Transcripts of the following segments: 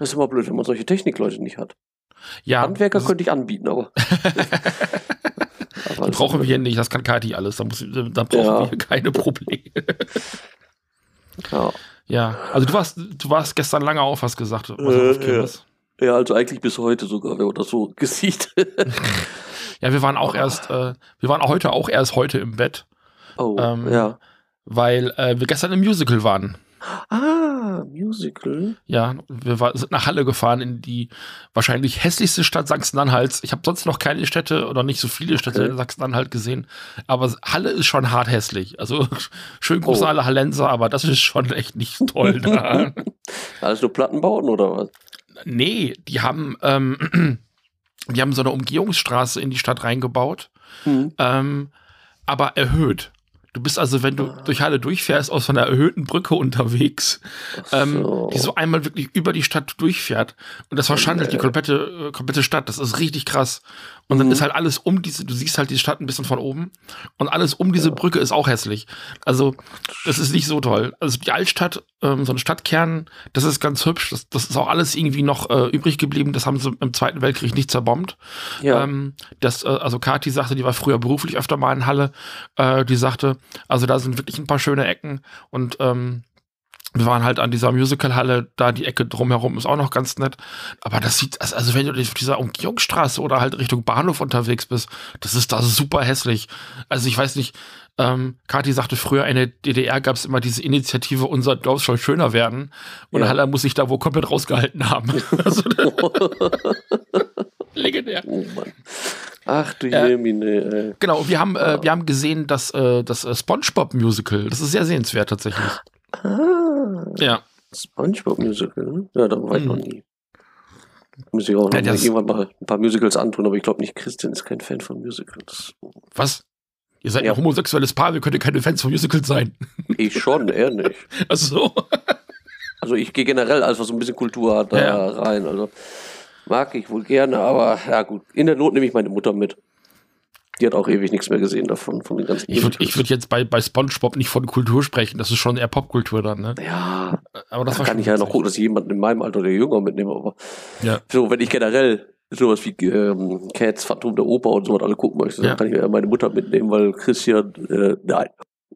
Das ist immer blöd, wenn man solche Technikleute nicht hat. Ja, Handwerker könnte ich anbieten, aber. aber brauchen wir hier nicht, das kann Kati alles, da, muss, da brauchen ja. wir keine Probleme. ja. ja, also du warst, du warst gestern lange auf, hast gesagt. Äh, ja. ja, also eigentlich bis heute sogar, wenn man das so gesieht. ja, wir waren auch erst, äh, wir waren heute auch erst heute im Bett. Oh, ähm, ja. Weil äh, wir gestern im Musical waren. Ah, Musical. Ja, wir war, sind nach Halle gefahren in die wahrscheinlich hässlichste Stadt Sachsen-Anhalts. Ich habe sonst noch keine Städte oder nicht so viele Städte okay. in Sachsen-Anhalt gesehen, aber Halle ist schon hart hässlich. Also schön groß oh. alle Hallenser, aber das ist schon echt nicht toll da. Alles nur Plattenbauten oder was? Nee, die haben, ähm, die haben so eine Umgehungsstraße in die Stadt reingebaut, mhm. ähm, aber erhöht. Du bist also, wenn du ah. durch Halle durchfährst, aus einer erhöhten Brücke unterwegs, ähm, so. Ähm, die so einmal wirklich über die Stadt durchfährt. Und das verschandelt die komplette, äh, komplette Stadt. Das ist richtig krass. Und dann mhm. ist halt alles um diese, du siehst halt die Stadt ein bisschen von oben. Und alles um diese. Brücke ist auch hässlich. Also, das ist nicht so toll. Also, die Altstadt, ähm, so ein Stadtkern, das ist ganz hübsch. Das, das ist auch alles irgendwie noch äh, übrig geblieben. Das haben sie im Zweiten Weltkrieg nicht zerbombt. Ja. Ähm, das, äh, also, Kati sagte, die war früher beruflich öfter mal in Halle. Äh, die sagte, also, da sind wirklich ein paar schöne Ecken. Und, ähm, wir waren halt an dieser Musicalhalle, da die Ecke drumherum ist auch noch ganz nett. Aber das sieht, also, also wenn du auf dieser Umgehungsstraße oder halt Richtung Bahnhof unterwegs bist, das ist da super hässlich. Also ich weiß nicht, ähm, Kathi sagte früher, in der DDR gab es immer diese Initiative, unser Dorf soll schöner werden. Und ja. Halle muss sich da wohl komplett rausgehalten haben. also, legendär. Oh Mann. Ach du äh, Jemine. Genau, wir haben, äh, wir haben gesehen, dass äh, das äh, SpongeBob-Musical, das ist sehr sehenswert tatsächlich. Ah. Ja. SpongeBob Musical, ne? Ja, da war ich noch mhm. nie. Muss ich auch noch ja, irgendwann mal ein paar Musicals antun, aber ich glaube nicht, Christian ist kein Fan von Musicals. Was? Ihr seid ja. ein homosexuelles Paar, wir könnt keine Fans von Musicals sein. Ich schon, er nicht. Ach so. Also ich gehe generell alles, was so ein bisschen Kultur hat, da ja. rein. Also mag ich wohl gerne, aber ja gut. In der Not nehme ich meine Mutter mit die hat auch ewig nichts mehr gesehen davon, von den ganzen. Ich würde würd jetzt bei, bei SpongeBob nicht von Kultur sprechen, das ist schon eher Popkultur dann, ne? Ja. Aber das da kann ich ja noch gucken, dass ich jemanden in meinem Alter oder jünger mitnehme, aber ja. so, wenn ich generell sowas wie ähm, Cats, Phantom der Oper und so was alle gucken möchte, ja. dann kann ich ja meine Mutter mitnehmen, weil Christian, äh, nein,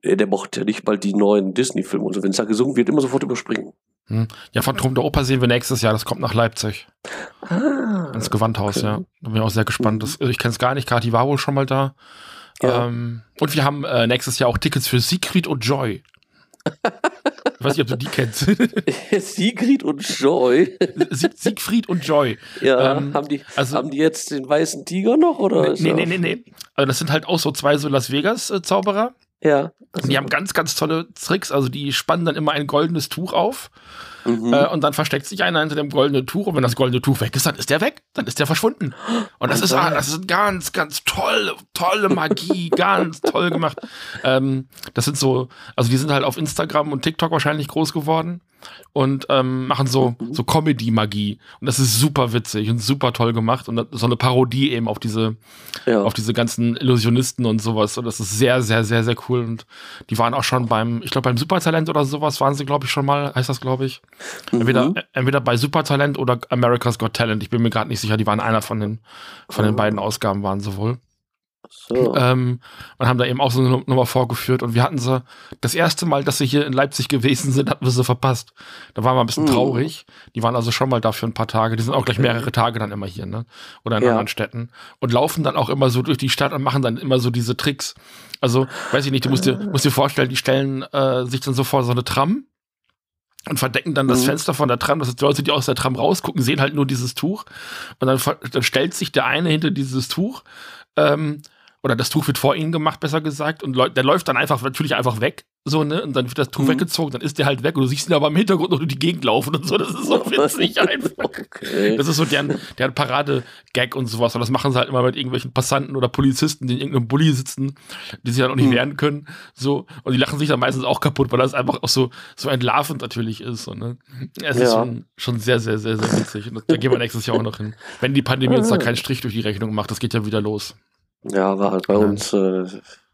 der mochte ja nicht mal die neuen Disney-Filme und so. Wenn es da gesungen wird, immer sofort überspringen. Hm. Ja, Phantom der Oper sehen wir nächstes Jahr. Das kommt nach Leipzig. Ah, ins Gewandhaus, okay. ja. Da bin ich auch sehr gespannt. Das, also ich kenne es gar nicht. Kati war wohl schon mal da. Ja. Ähm, und wir haben äh, nächstes Jahr auch Tickets für Siegfried und Joy. ich weiß nicht, ob du die kennst. Siegfried und Joy. Sieg, Siegfried und Joy. Ja, ähm, haben, die, also, haben die jetzt den weißen Tiger noch? Oder nee, nee, nee, nee. Also das sind halt auch so zwei so Las Vegas-Zauberer. Ja. Und die haben ganz, ganz tolle Tricks. Also die spannen dann immer ein goldenes Tuch auf. Mhm. Äh, und dann versteckt sich einer hinter dem goldenen Tuch. Und wenn das goldene Tuch weg ist, dann ist der weg. Dann ist der verschwunden. Und das, oh, ist, ah, das ist ganz, ganz tolle, tolle Magie. ganz toll gemacht. Ähm, das sind so, also die sind halt auf Instagram und TikTok wahrscheinlich groß geworden und ähm, machen so, mhm. so Comedy-Magie. Und das ist super witzig und super toll gemacht. Und so eine Parodie eben auf diese, ja. auf diese ganzen Illusionisten und sowas. Und das ist sehr, sehr, sehr, sehr cool. Und die waren auch schon beim, ich glaube, beim Supertalent oder sowas waren sie, glaube ich, schon mal, heißt das, glaube ich. Mhm. Entweder, entweder bei Supertalent oder America's Got Talent. Ich bin mir gerade nicht sicher, die waren einer von den, von den beiden Ausgaben, waren sie wohl. So. Ähm, und haben da eben auch so eine Nummer vorgeführt. Und wir hatten sie, das erste Mal, dass sie hier in Leipzig gewesen sind, hatten wir sie verpasst. Da waren wir ein bisschen mm. traurig. Die waren also schon mal da für ein paar Tage. Die sind auch gleich mehrere Tage dann immer hier, ne? Oder in ja. anderen Städten. Und laufen dann auch immer so durch die Stadt und machen dann immer so diese Tricks. Also, weiß ich nicht, du musst dir, musst dir vorstellen, die stellen äh, sich dann so vor so eine Tram und verdecken dann das mhm. Fenster von der Tram. Das die Leute, die aus der Tram rausgucken, sehen halt nur dieses Tuch. Und dann, dann stellt sich der eine hinter dieses Tuch ähm, oder das Tuch wird vor ihnen gemacht, besser gesagt, und der läuft dann einfach natürlich einfach weg, so, ne, und dann wird das Tuch mhm. weggezogen, dann ist der halt weg und du siehst ihn aber im Hintergrund noch durch die Gegend laufen und so, das ist so witzig einfach. Okay. Das ist so deren, deren Parade-Gag und sowas, und das machen sie halt immer mit irgendwelchen Passanten oder Polizisten, die in irgendeinem Bulli sitzen, die sich dann auch nicht mhm. wehren können, so, und die lachen sich dann meistens auch kaputt, weil das einfach auch so, so entlarvend natürlich ist, so, ne. Es ja. ist schon, schon sehr, sehr, sehr, sehr witzig, und da gehen wir nächstes Jahr auch noch hin. Wenn die Pandemie uns da keinen Strich durch die Rechnung macht, das geht ja wieder los. Ja, war halt bei uns, äh,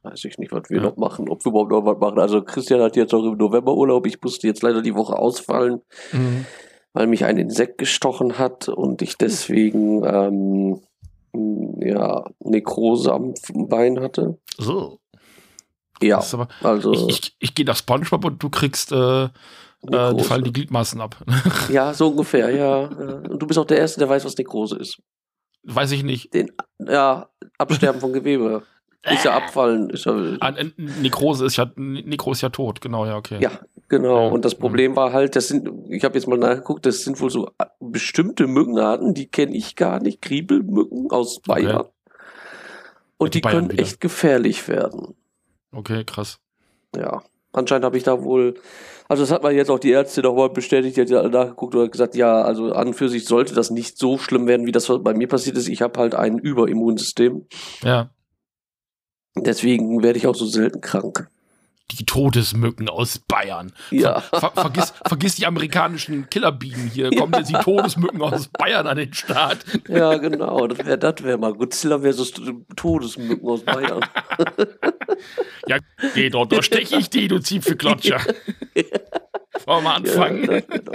weiß ich nicht, was wir ja. noch machen, ob wir überhaupt noch was machen. Also Christian hat jetzt auch im November Urlaub, ich musste jetzt leider die Woche ausfallen. Mhm. weil mich ein Insekt gestochen hat und ich deswegen ähm, ja, Nekrose am Bein hatte. So. Ja, aber, also. Ich, ich, ich gehe nach Spongebob und du kriegst, äh, äh, die fallen die Gliedmaßen ab. Ja, so ungefähr, ja. Und du bist auch der Erste, der weiß, was Nekrose ist. Weiß ich nicht. Den, ja, Absterben von Gewebe. Ist ja abfallen. Ist ja, ah, Nekrose ist ja, Nekro ist ja tot, genau, ja, okay. Ja, genau. Und das Problem war halt, das sind, ich habe jetzt mal nachgeguckt, das sind wohl so bestimmte Mückenarten, die kenne ich gar nicht. Kriebelmücken aus Bayern. Okay. Und die, die können wieder. echt gefährlich werden. Okay, krass. Ja. Anscheinend habe ich da wohl, also das hat man jetzt auch die Ärzte nochmal bestätigt, die hat ja nachgeguckt und gesagt, ja, also an und für sich sollte das nicht so schlimm werden, wie das bei mir passiert ist. Ich habe halt ein Überimmunsystem. Ja. Deswegen werde ich auch so selten krank. Die Todesmücken aus Bayern. Ja. Ver, ver, vergiss, vergiss, die amerikanischen Killerbienen hier. Kommen jetzt die Todesmücken aus Bayern an den Start. Ja, genau. Das wäre das wär mal. Godzilla versus Todesmücken aus Bayern. ja, geh doch, da steche ich die, du Ziepfelklotscher. Wollen wir anfangen? Ja, genau.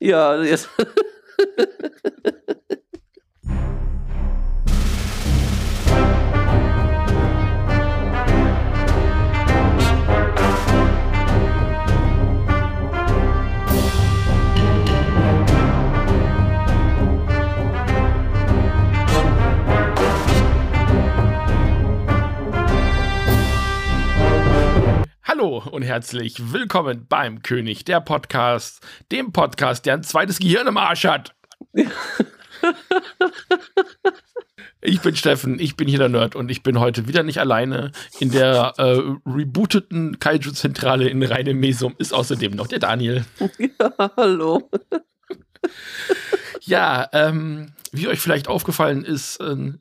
ja jetzt. Hallo und herzlich willkommen beim König der Podcast, dem Podcast, der ein zweites Gehirn im Arsch hat. ich bin Steffen, ich bin hier der Nerd und ich bin heute wieder nicht alleine. In der äh, rebooteten Kaiju-Zentrale in Reine Mesum ist außerdem noch der Daniel. Ja, hallo. ja, ähm, wie euch vielleicht aufgefallen ist, äh,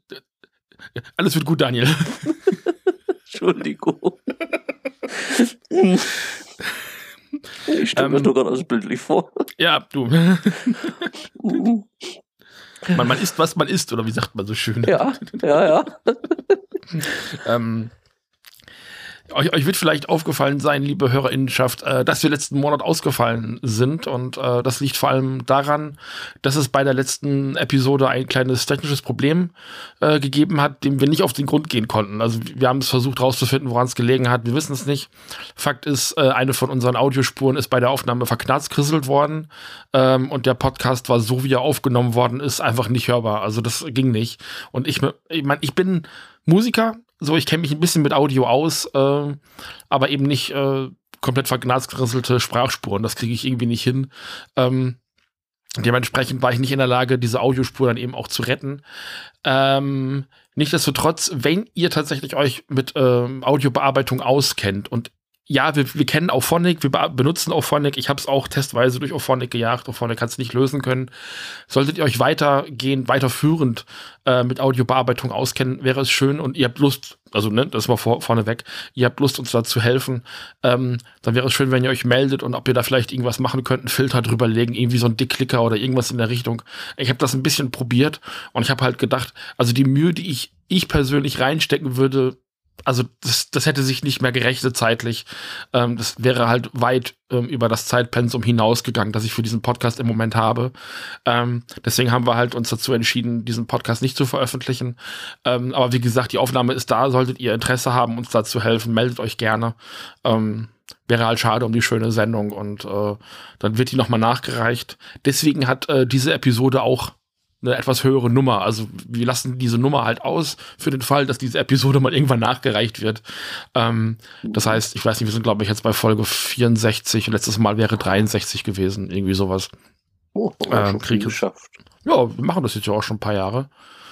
alles wird gut, Daniel. Entschuldigung. Ich stelle mir ähm, gerade alles bildlich vor. Ja, du. man, man isst, was man isst, oder wie sagt man so schön? Ja, ja, ja. ähm, euch, euch wird vielleicht aufgefallen sein, liebe Hörerinnenschaft, äh, dass wir letzten Monat ausgefallen sind. Und äh, das liegt vor allem daran, dass es bei der letzten Episode ein kleines technisches Problem äh, gegeben hat, dem wir nicht auf den Grund gehen konnten. Also wir haben es versucht herauszufinden, woran es gelegen hat. Wir wissen es nicht. Fakt ist, äh, eine von unseren Audiospuren ist bei der Aufnahme verknarzkrisselt worden. Ähm, und der Podcast war so, wie er aufgenommen worden ist, einfach nicht hörbar. Also das ging nicht. Und ich, ich meine, ich bin Musiker, so, ich kenne mich ein bisschen mit Audio aus, äh, aber eben nicht äh, komplett vergnasgerisselte Sprachspuren. Das kriege ich irgendwie nicht hin. Ähm, dementsprechend war ich nicht in der Lage, diese Audiospur dann eben auch zu retten. Ähm, Nichtsdestotrotz, wenn ihr tatsächlich euch mit ähm, Audiobearbeitung auskennt und ja, wir, wir kennen Auphonic, wir benutzen Auphonic. Ich habe es auch testweise durch Auphonic gejagt. Auphonic hat es nicht lösen können. Solltet ihr euch weitergehend, weiterführend äh, mit Audiobearbeitung auskennen, wäre es schön und ihr habt Lust, also ne, das mal vor, vorneweg, ihr habt Lust, uns da zu helfen, ähm, dann wäre es schön, wenn ihr euch meldet und ob ihr da vielleicht irgendwas machen könnt, einen Filter drüber legen, irgendwie so ein Dickklicker oder irgendwas in der Richtung. Ich habe das ein bisschen probiert und ich habe halt gedacht, also die Mühe, die ich, ich persönlich reinstecken würde, also das, das hätte sich nicht mehr gerechnet zeitlich. Ähm, das wäre halt weit ähm, über das Zeitpensum hinausgegangen, das ich für diesen Podcast im Moment habe. Ähm, deswegen haben wir halt uns dazu entschieden, diesen Podcast nicht zu veröffentlichen. Ähm, aber wie gesagt, die Aufnahme ist da. Solltet ihr Interesse haben, uns da zu helfen, meldet euch gerne. Ähm, wäre halt schade um die schöne Sendung und äh, dann wird die nochmal nachgereicht. Deswegen hat äh, diese Episode auch eine etwas höhere Nummer. Also wir lassen diese Nummer halt aus für den Fall, dass diese Episode mal irgendwann nachgereicht wird. Ähm, das heißt, ich weiß nicht, wir sind glaube ich jetzt bei Folge 64. Letztes Mal wäre 63 gewesen, irgendwie sowas. Oh, ähm, Krieg geschafft. Ja, wir machen das jetzt ja auch schon ein paar Jahre.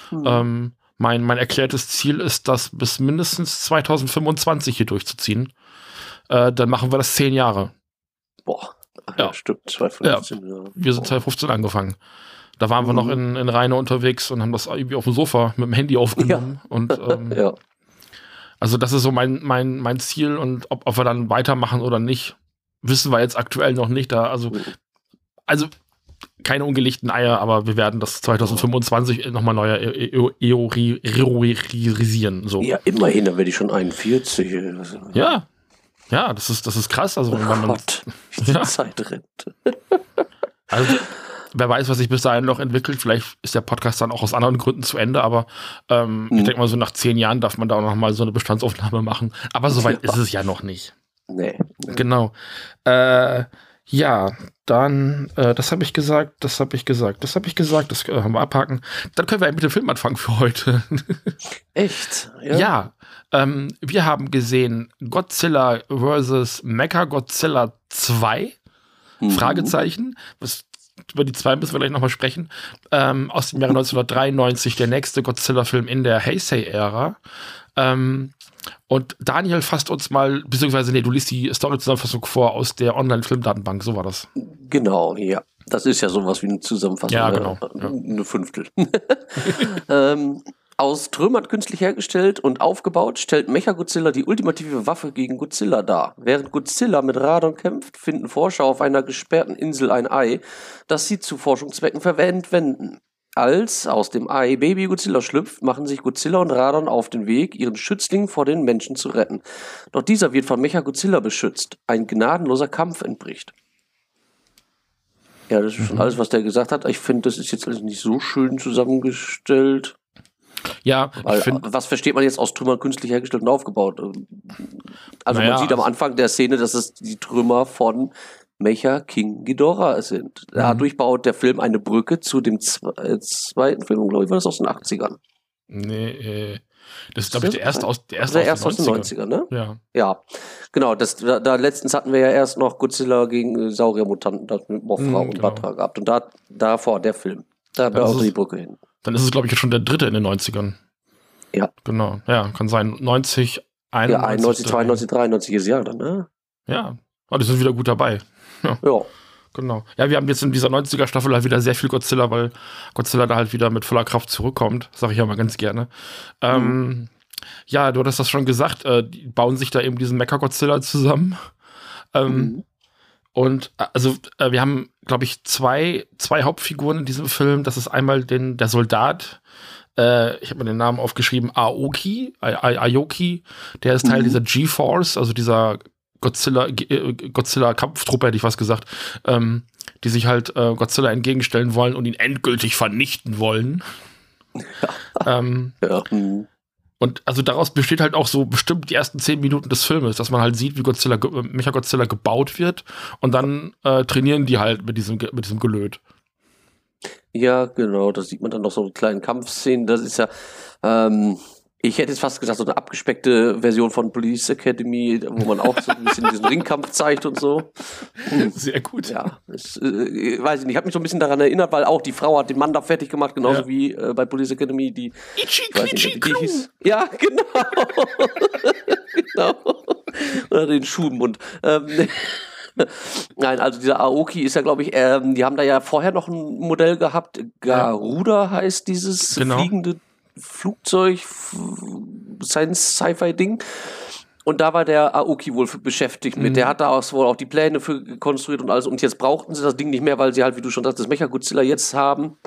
Hm. Ähm, mein, mein erklärtes Ziel ist, das bis mindestens 2025 hier durchzuziehen. Äh, dann machen wir das zehn Jahre. Boah, ja, ja stimmt. 2015, ja. Wir sind 2015 angefangen. Da waren wir noch mhm. in, in Reine unterwegs und haben das irgendwie auf dem Sofa mit dem Handy aufgenommen. Ja. Und ähm, ja. also das ist so mein, mein, mein Ziel und ob, ob wir dann weitermachen oder nicht, wissen wir jetzt aktuell noch nicht. Da, also, mhm. also keine ungelegten Eier, aber wir werden das 2025 nochmal neu eorisieren. So. Ja, immerhin, da werde ich schon 41. Ja, ja, das ist, das ist krass. Also, wenn man, Gott, wie die ja. Zeit rennt. Also, wer weiß, was sich bis dahin noch entwickelt. Vielleicht ist der Podcast dann auch aus anderen Gründen zu Ende, aber ähm, mhm. ich denke mal, so nach zehn Jahren darf man da auch noch mal so eine Bestandsaufnahme machen. Aber soweit ist es ja noch nicht. Nee. Genau. Äh, ja, dann, äh, das habe ich gesagt, das habe ich gesagt, das habe ich gesagt, das äh, haben wir abhaken. Dann können wir mit dem Film anfangen für heute. Echt? Ja. ja ähm, wir haben gesehen Godzilla vs. Mecha Godzilla 2. Mhm. Fragezeichen. Was, über die zwei müssen wir gleich nochmal sprechen. Ähm, aus dem Jahre 1993, der nächste Godzilla-Film in der Heisei-Ära. Ähm, und Daniel fasst uns mal, beziehungsweise, nee, du liest die Story-Zusammenfassung vor aus der Online-Filmdatenbank, so war das. Genau, ja. Das ist ja sowas wie eine Zusammenfassung. Ja, genau. Ja. Eine Fünftel. ähm, aus Trümmern künstlich hergestellt und aufgebaut, stellt Mechagodzilla die ultimative Waffe gegen Godzilla dar. Während Godzilla mit Radon kämpft, finden Forscher auf einer gesperrten Insel ein Ei, das sie zu Forschungszwecken verwenden. Als aus dem Ei Baby Godzilla schlüpft, machen sich Godzilla und Radon auf den Weg, ihren Schützling vor den Menschen zu retten. Doch dieser wird von Mechagodzilla beschützt. Ein gnadenloser Kampf entbricht. Ja, das ist schon mhm. alles, was der gesagt hat. Ich finde, das ist jetzt alles nicht so schön zusammengestellt. Ja, Weil, was versteht man jetzt aus Trümmern künstlich hergestellt und aufgebaut? Also naja, man sieht am Anfang der Szene, dass es die Trümmer von Mecha King Ghidorah sind. Mhm. Dadurch baut der Film eine Brücke zu dem äh, zweiten Film, glaube ich, war das aus den 80ern. Nee, äh, das ist, glaube ich, der erste aus, der erste der erste aus den 90ern, ne? Ja. Ja, genau. Das, da, da, letztens hatten wir ja erst noch Godzilla gegen Sauriermutanten das mit Mothra mhm, und genau. Batra gehabt. Und da, davor der Film. Da baut also die Brücke hin. Dann ist es, glaube ich, schon der dritte in den 90ern. Ja. Genau. Ja, kann sein. 90, 91. Ja, 91, 92, 93 ist Jahr dann, ne? Ja. Oh, die sind wieder gut dabei. Ja. ja. Genau. Ja, wir haben jetzt in dieser 90er Staffel halt wieder sehr viel Godzilla, weil Godzilla da halt wieder mit voller Kraft zurückkommt. Sag ich ja mal ganz gerne. Ähm, mhm. Ähm, ja, du hattest das schon gesagt, äh, die bauen sich da eben diesen Mecha-Godzilla zusammen. Ähm, mhm. Und äh, also äh, wir haben, glaube ich, zwei, zwei Hauptfiguren in diesem Film. Das ist einmal den, der Soldat, äh, ich habe mir den Namen aufgeschrieben, Aoki, Aoki, der ist Teil mhm. dieser G-Force, also dieser Godzilla, äh, Godzilla-Kampftruppe, hätte ich was gesagt, ähm, die sich halt äh, Godzilla entgegenstellen wollen und ihn endgültig vernichten wollen. ähm, ja. Und also daraus besteht halt auch so bestimmt die ersten zehn Minuten des Filmes, dass man halt sieht, wie Godzilla, Mecha Godzilla gebaut wird und dann äh, trainieren die halt mit diesem, mit diesem Gelöt. Ja, genau, da sieht man dann noch so kleinen Kampfszenen. Das ist ja, ähm, ich hätte jetzt fast gesagt, so eine abgespeckte Version von Police Academy, wo man auch so ein bisschen diesen Ringkampf zeigt und so. Sehr gut. Ja, ich, äh, weiß ich nicht, ich habe mich so ein bisschen daran erinnert, weil auch die Frau hat den Mann da fertig gemacht, genauso ja. wie äh, bei Police Academy, die. Ichi, nicht, die hieß. Ja, genau. genau. Oder den Schuhmund. Ähm, Nein, also dieser Aoki ist ja, glaube ich, ähm, die haben da ja vorher noch ein Modell gehabt. Garuda heißt dieses genau. fliegende Flugzeug, Science-Sci-Fi-Ding. Und da war der Aoki wohl beschäftigt mit. Mhm. Der hat da auch wohl auch die Pläne für konstruiert und alles. Und jetzt brauchten sie das Ding nicht mehr, weil sie halt, wie du schon sagst, das Mecha-Godzilla jetzt haben.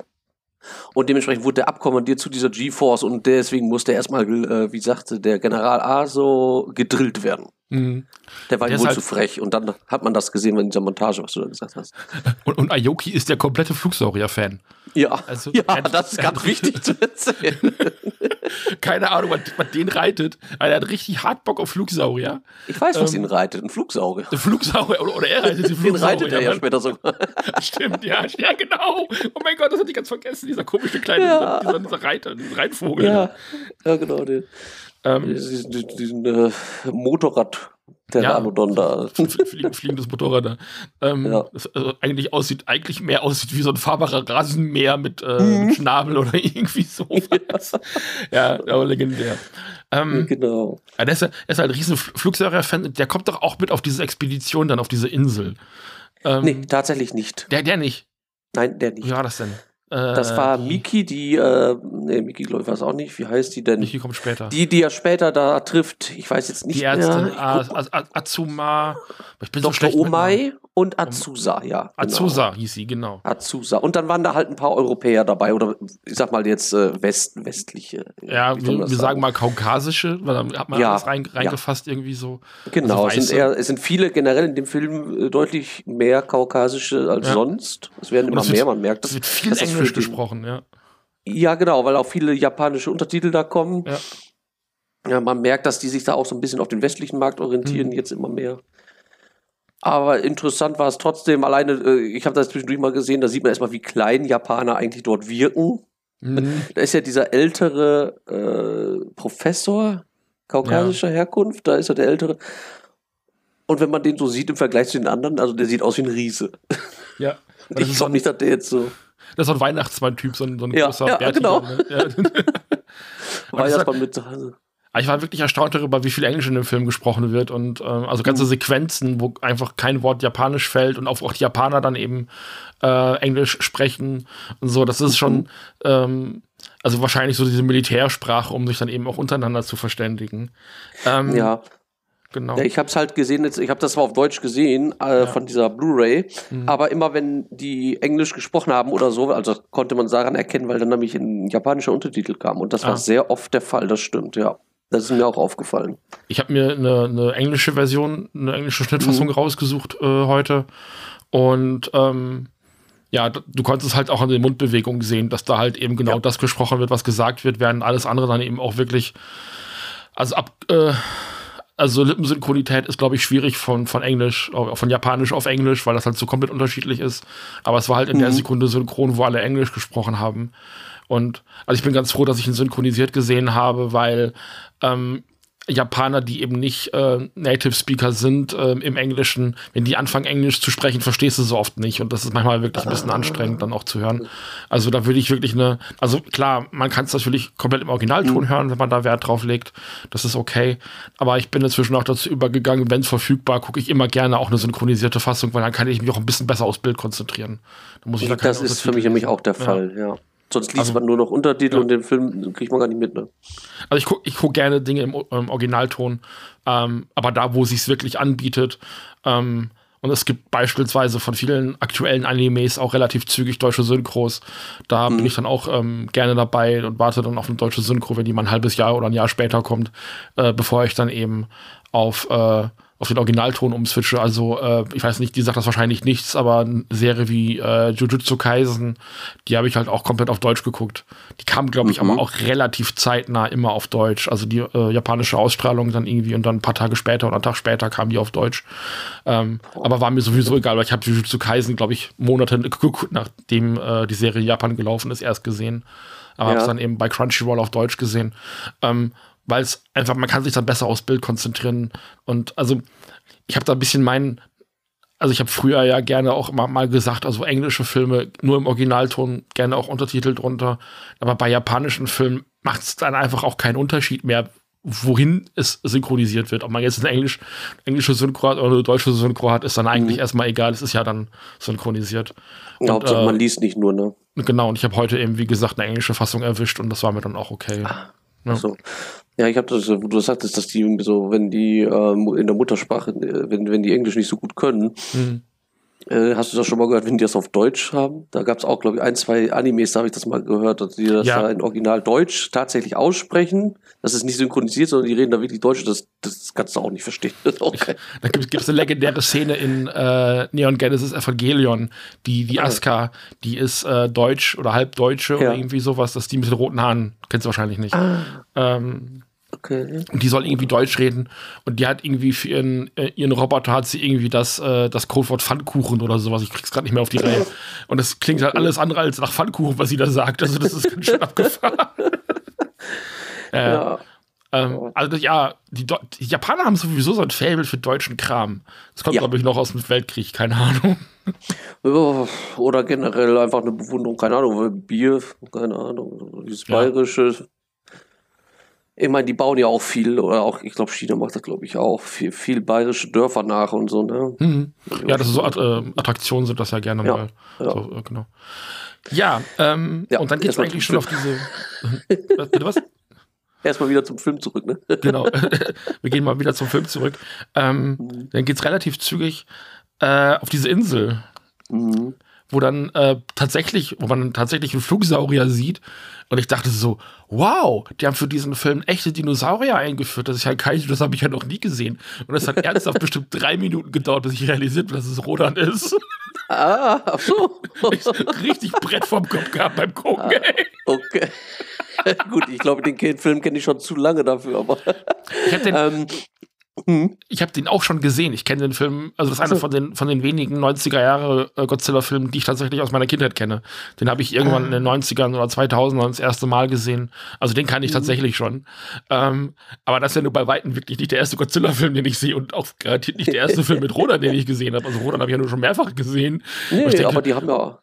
Und dementsprechend wurde der abkommandiert zu dieser G-Force und deswegen musste erstmal, äh, wie sagte der General A, so gedrillt werden. Mhm. Der war der wohl halt zu frech und dann hat man das gesehen in dieser Montage, was du da gesagt hast. Und, und Aoki ist der komplette Flugsaurier-Fan. Ja, also, ja er, das ist ganz wichtig zu erzählen. Keine Ahnung, was, was, den reitet. er hat richtig hart Bock auf Flugsaurier. Ich weiß, was ähm, ihn reitet. Ein Flugsaurier. Ein Flugsaurier. Oder, oder er reitet den Flugsaurier. Den reitet er ja später sogar. Stimmt, ja. Ja, genau. Oh mein Gott, das hatte ich ganz vergessen. Dieser komische kleine ja. dieser, dieser, Reiter, dieser Reitvogel. Ja, ja genau. Den, ähm, diesen, diesen äh, Motorrad der ja, da. Fliegen, fliegendes Motorrad da. Ähm, ja. Das also eigentlich aussieht, eigentlich mehr aussieht wie so ein fahrbarer Rasenmäher mit, äh, mhm. mit Schnabel oder irgendwie so. ja, aber legendär. Ähm, genau. Er ist, ist halt ein riesen Flugsaurier-Fan. Der kommt doch auch mit auf diese Expedition dann auf diese Insel. Ähm, nee, tatsächlich nicht. Der, der nicht. Nein, der nicht. Wie war das denn? Das war äh, Miki, die, äh, nee, Miki glaube ich weiß auch nicht, wie heißt die denn? Miki kommt später. Die, die er später da trifft, ich weiß jetzt nicht die Ärztin, mehr. Azuma, ich bin Dr. so schlecht Omai Und Azusa, ja. Genau. Azusa hieß sie, genau. Azusa. Und dann waren da halt ein paar Europäer dabei oder ich sag mal jetzt äh, West, westliche. Ja, wir, wir sagen mal kaukasische, weil dann hat man ja, alles rein, reingefasst ja. irgendwie so. Genau, also es, sind eher, es sind viele generell in dem Film äh, deutlich mehr kaukasische als ja. sonst. Es werden immer mehr, man merkt das. Es wird viel Englisch gesprochen, ja. Ja, genau, weil auch viele japanische Untertitel da kommen. Ja. Ja, man merkt, dass die sich da auch so ein bisschen auf den westlichen Markt orientieren, mhm. jetzt immer mehr. Aber interessant war es trotzdem, alleine, äh, ich habe das zwischendurch mal gesehen, da sieht man erstmal, wie klein Japaner eigentlich dort wirken. Mhm. Da ist ja dieser ältere äh, Professor kaukasischer ja. Herkunft, da ist er der ältere. Und wenn man den so sieht im Vergleich zu den anderen, also der sieht aus wie ein Riese. Ja. Ich glaube nicht, dass der jetzt so. Das ist so ein Weihnachtsmann-Typ, so ein, so ein ja, großer ja, genau. Ne? Ja. Weihnachtsmann mit ich war wirklich erstaunt darüber, wie viel Englisch in dem Film gesprochen wird und äh, also ganze mhm. Sequenzen, wo einfach kein Wort Japanisch fällt und auch, auch die Japaner dann eben äh, Englisch sprechen und so. Das ist schon, mhm. ähm, also wahrscheinlich so diese Militärsprache, um sich dann eben auch untereinander zu verständigen. Ähm, ja. Genau. Ja, ich habe es halt gesehen, jetzt, ich habe das zwar auf Deutsch gesehen, äh, ja. von dieser Blu-ray, mhm. aber immer wenn die Englisch gesprochen haben oder so, also konnte man daran erkennen, weil dann nämlich ein japanischer Untertitel kam. Und das ah. war sehr oft der Fall, das stimmt, ja. Das ist mir auch aufgefallen. Ich habe mir eine, eine, englische Version, eine englische Schnittfassung mhm. rausgesucht äh, heute. Und ähm, ja, du konntest halt auch an den Mundbewegungen sehen, dass da halt eben genau ja. das gesprochen wird, was gesagt wird, während alles andere dann eben auch wirklich, also ab, äh, also Lippensynchronität ist, glaube ich, schwierig von, von Englisch, von Japanisch auf Englisch, weil das halt so komplett unterschiedlich ist. Aber es war halt in mhm. der Sekunde synchron, wo alle Englisch gesprochen haben. Und also ich bin ganz froh, dass ich ihn synchronisiert gesehen habe, weil ähm, Japaner, die eben nicht äh, Native Speaker sind äh, im Englischen, wenn die anfangen Englisch zu sprechen, verstehst du so oft nicht und das ist manchmal wirklich ein bisschen anstrengend dann auch zu hören. Also da würde ich wirklich eine, also klar, man kann es natürlich komplett im Originalton mhm. hören, wenn man da Wert drauf legt, das ist okay, aber ich bin inzwischen auch dazu übergegangen, wenn es verfügbar, gucke ich immer gerne auch eine synchronisierte Fassung, weil dann kann ich mich auch ein bisschen besser aufs Bild konzentrieren. Da muss ich da das ist für mich nämlich auch der Fall, ja. ja. Sonst liest also, man nur noch Untertitel ja. und den Film kriegt man gar nicht mit. Ne? Also ich gucke ich guck gerne Dinge im, im Originalton, ähm, aber da, wo es wirklich anbietet. Ähm, und es gibt beispielsweise von vielen aktuellen Animes auch relativ zügig deutsche Synchros. Da mhm. bin ich dann auch ähm, gerne dabei und warte dann auf eine deutsche Synchro, wenn die mal ein halbes Jahr oder ein Jahr später kommt, äh, bevor ich dann eben auf äh, auf den Originalton umswitche. Also, äh, ich weiß nicht, die sagt das wahrscheinlich nichts, aber eine Serie wie äh, Jujutsu Kaisen, die habe ich halt auch komplett auf Deutsch geguckt. Die kam, glaube ich, mhm. aber auch relativ zeitnah immer auf Deutsch. Also die äh, japanische Ausstrahlung dann irgendwie und dann ein paar Tage später oder einen Tag später kam die auf Deutsch. Ähm, aber war mir sowieso egal, weil ich habe Jujutsu Kaisen, glaube ich, Monate nachdem äh, die Serie in Japan gelaufen ist, erst gesehen. Aber ja. habe es dann eben bei Crunchyroll auf Deutsch gesehen. Ähm, weil es einfach, man kann sich dann besser aufs Bild konzentrieren. Und also, ich habe da ein bisschen meinen, also ich habe früher ja gerne auch mal, mal gesagt, also englische Filme nur im Originalton, gerne auch Untertitel drunter. Aber bei japanischen Filmen macht es dann einfach auch keinen Unterschied mehr, wohin es synchronisiert wird. Ob man jetzt eine Englisch, englische Synchro hat oder eine deutsche Synchro hat, ist dann eigentlich mhm. erstmal egal. Es ist ja dann synchronisiert. Und, Hauptsache, äh, man liest nicht nur, ne? Genau, und ich habe heute eben, wie gesagt, eine englische Fassung erwischt und das war mir dann auch okay. Ah, ja. So. Ja, ich habe das, wo du sagtest, dass die so, wenn die äh, in der Muttersprache, äh, wenn, wenn die Englisch nicht so gut können, mhm. Äh, hast du das schon mal gehört, wenn die das auf Deutsch haben? Da gab es auch, glaube ich, ein, zwei Animes, da habe ich das mal gehört, dass die das ja. da in Original Deutsch tatsächlich aussprechen. Das ist nicht synchronisiert, sondern die reden da wirklich Deutsch. Das, das kannst du auch nicht verstehen. Okay. Da gibt es eine legendäre Szene in äh, Neon Genesis Evangelion. Die, die Aska, die ist äh, Deutsch oder halb Deutsche ja. oder irgendwie sowas, dass die mit den roten Haaren, kennst du wahrscheinlich nicht. Ah. Ähm, Okay. Und die soll irgendwie Deutsch reden. Und die hat irgendwie für ihren, äh, ihren Roboter hat sie irgendwie das, äh, das Codewort Pfannkuchen oder sowas. Ich krieg's gerade nicht mehr auf die Reihe. Und das klingt halt alles andere als nach Pfannkuchen, was sie da sagt. Also das ist ganz schön abgefahren. äh, ja. Ähm, also ja, die, die, Japaner haben sowieso so ein Fable für deutschen Kram. Das kommt, ja. glaube ich, noch aus dem Weltkrieg, keine Ahnung. Oder generell einfach eine Bewunderung, keine Ahnung, Bier, keine Ahnung, dieses bayerische, ich meine, die bauen ja auch viel, oder auch, ich glaube, China macht das, glaube ich, auch, viel, viel bayerische Dörfer nach und so, ne? Mhm. Ja, das ist so äh, Attraktionen sind das ja gerne ja, mal. Ja. So, äh, genau. Ja, ähm, ja, und dann geht es eigentlich schon auf diese. Bitte was? Erstmal wieder zum Film zurück, ne? genau. Wir gehen mal wieder zum Film zurück. Ähm, mhm. Dann geht es relativ zügig äh, auf diese Insel. Mhm. Wo dann äh, tatsächlich, wo man tatsächlich einen Flugsaurier sieht. Und ich dachte so, wow, die haben für diesen Film echte Dinosaurier eingeführt. Das ist ja kein, das habe ich ja noch nie gesehen. Und es hat ernsthaft bestimmt drei Minuten gedauert, bis ich realisiert habe, dass es Rodan ist. Ah, ach so. Ich richtig Brett vom Kopf gehabt beim Gucken, ah, ey. Okay. Gut, ich glaube, den Film kenne ich schon zu lange dafür, aber. Ich den, ähm, Mhm. Ich habe den auch schon gesehen. Ich kenne den Film, also das ist einer von den, von den wenigen 90er Jahre äh, Godzilla-Filmen, die ich tatsächlich aus meiner Kindheit kenne. Den habe ich irgendwann ah. in den 90ern oder 2000ern das erste Mal gesehen. Also den kann ich mhm. tatsächlich schon. Ähm, aber das ist ja nur bei Weitem wirklich nicht der erste Godzilla-Film, den ich sehe und auch garantiert nicht der erste Film mit Rodan, den ich gesehen habe. Also Rodan habe ich ja nur schon mehrfach gesehen. Nee, denke, aber die haben ja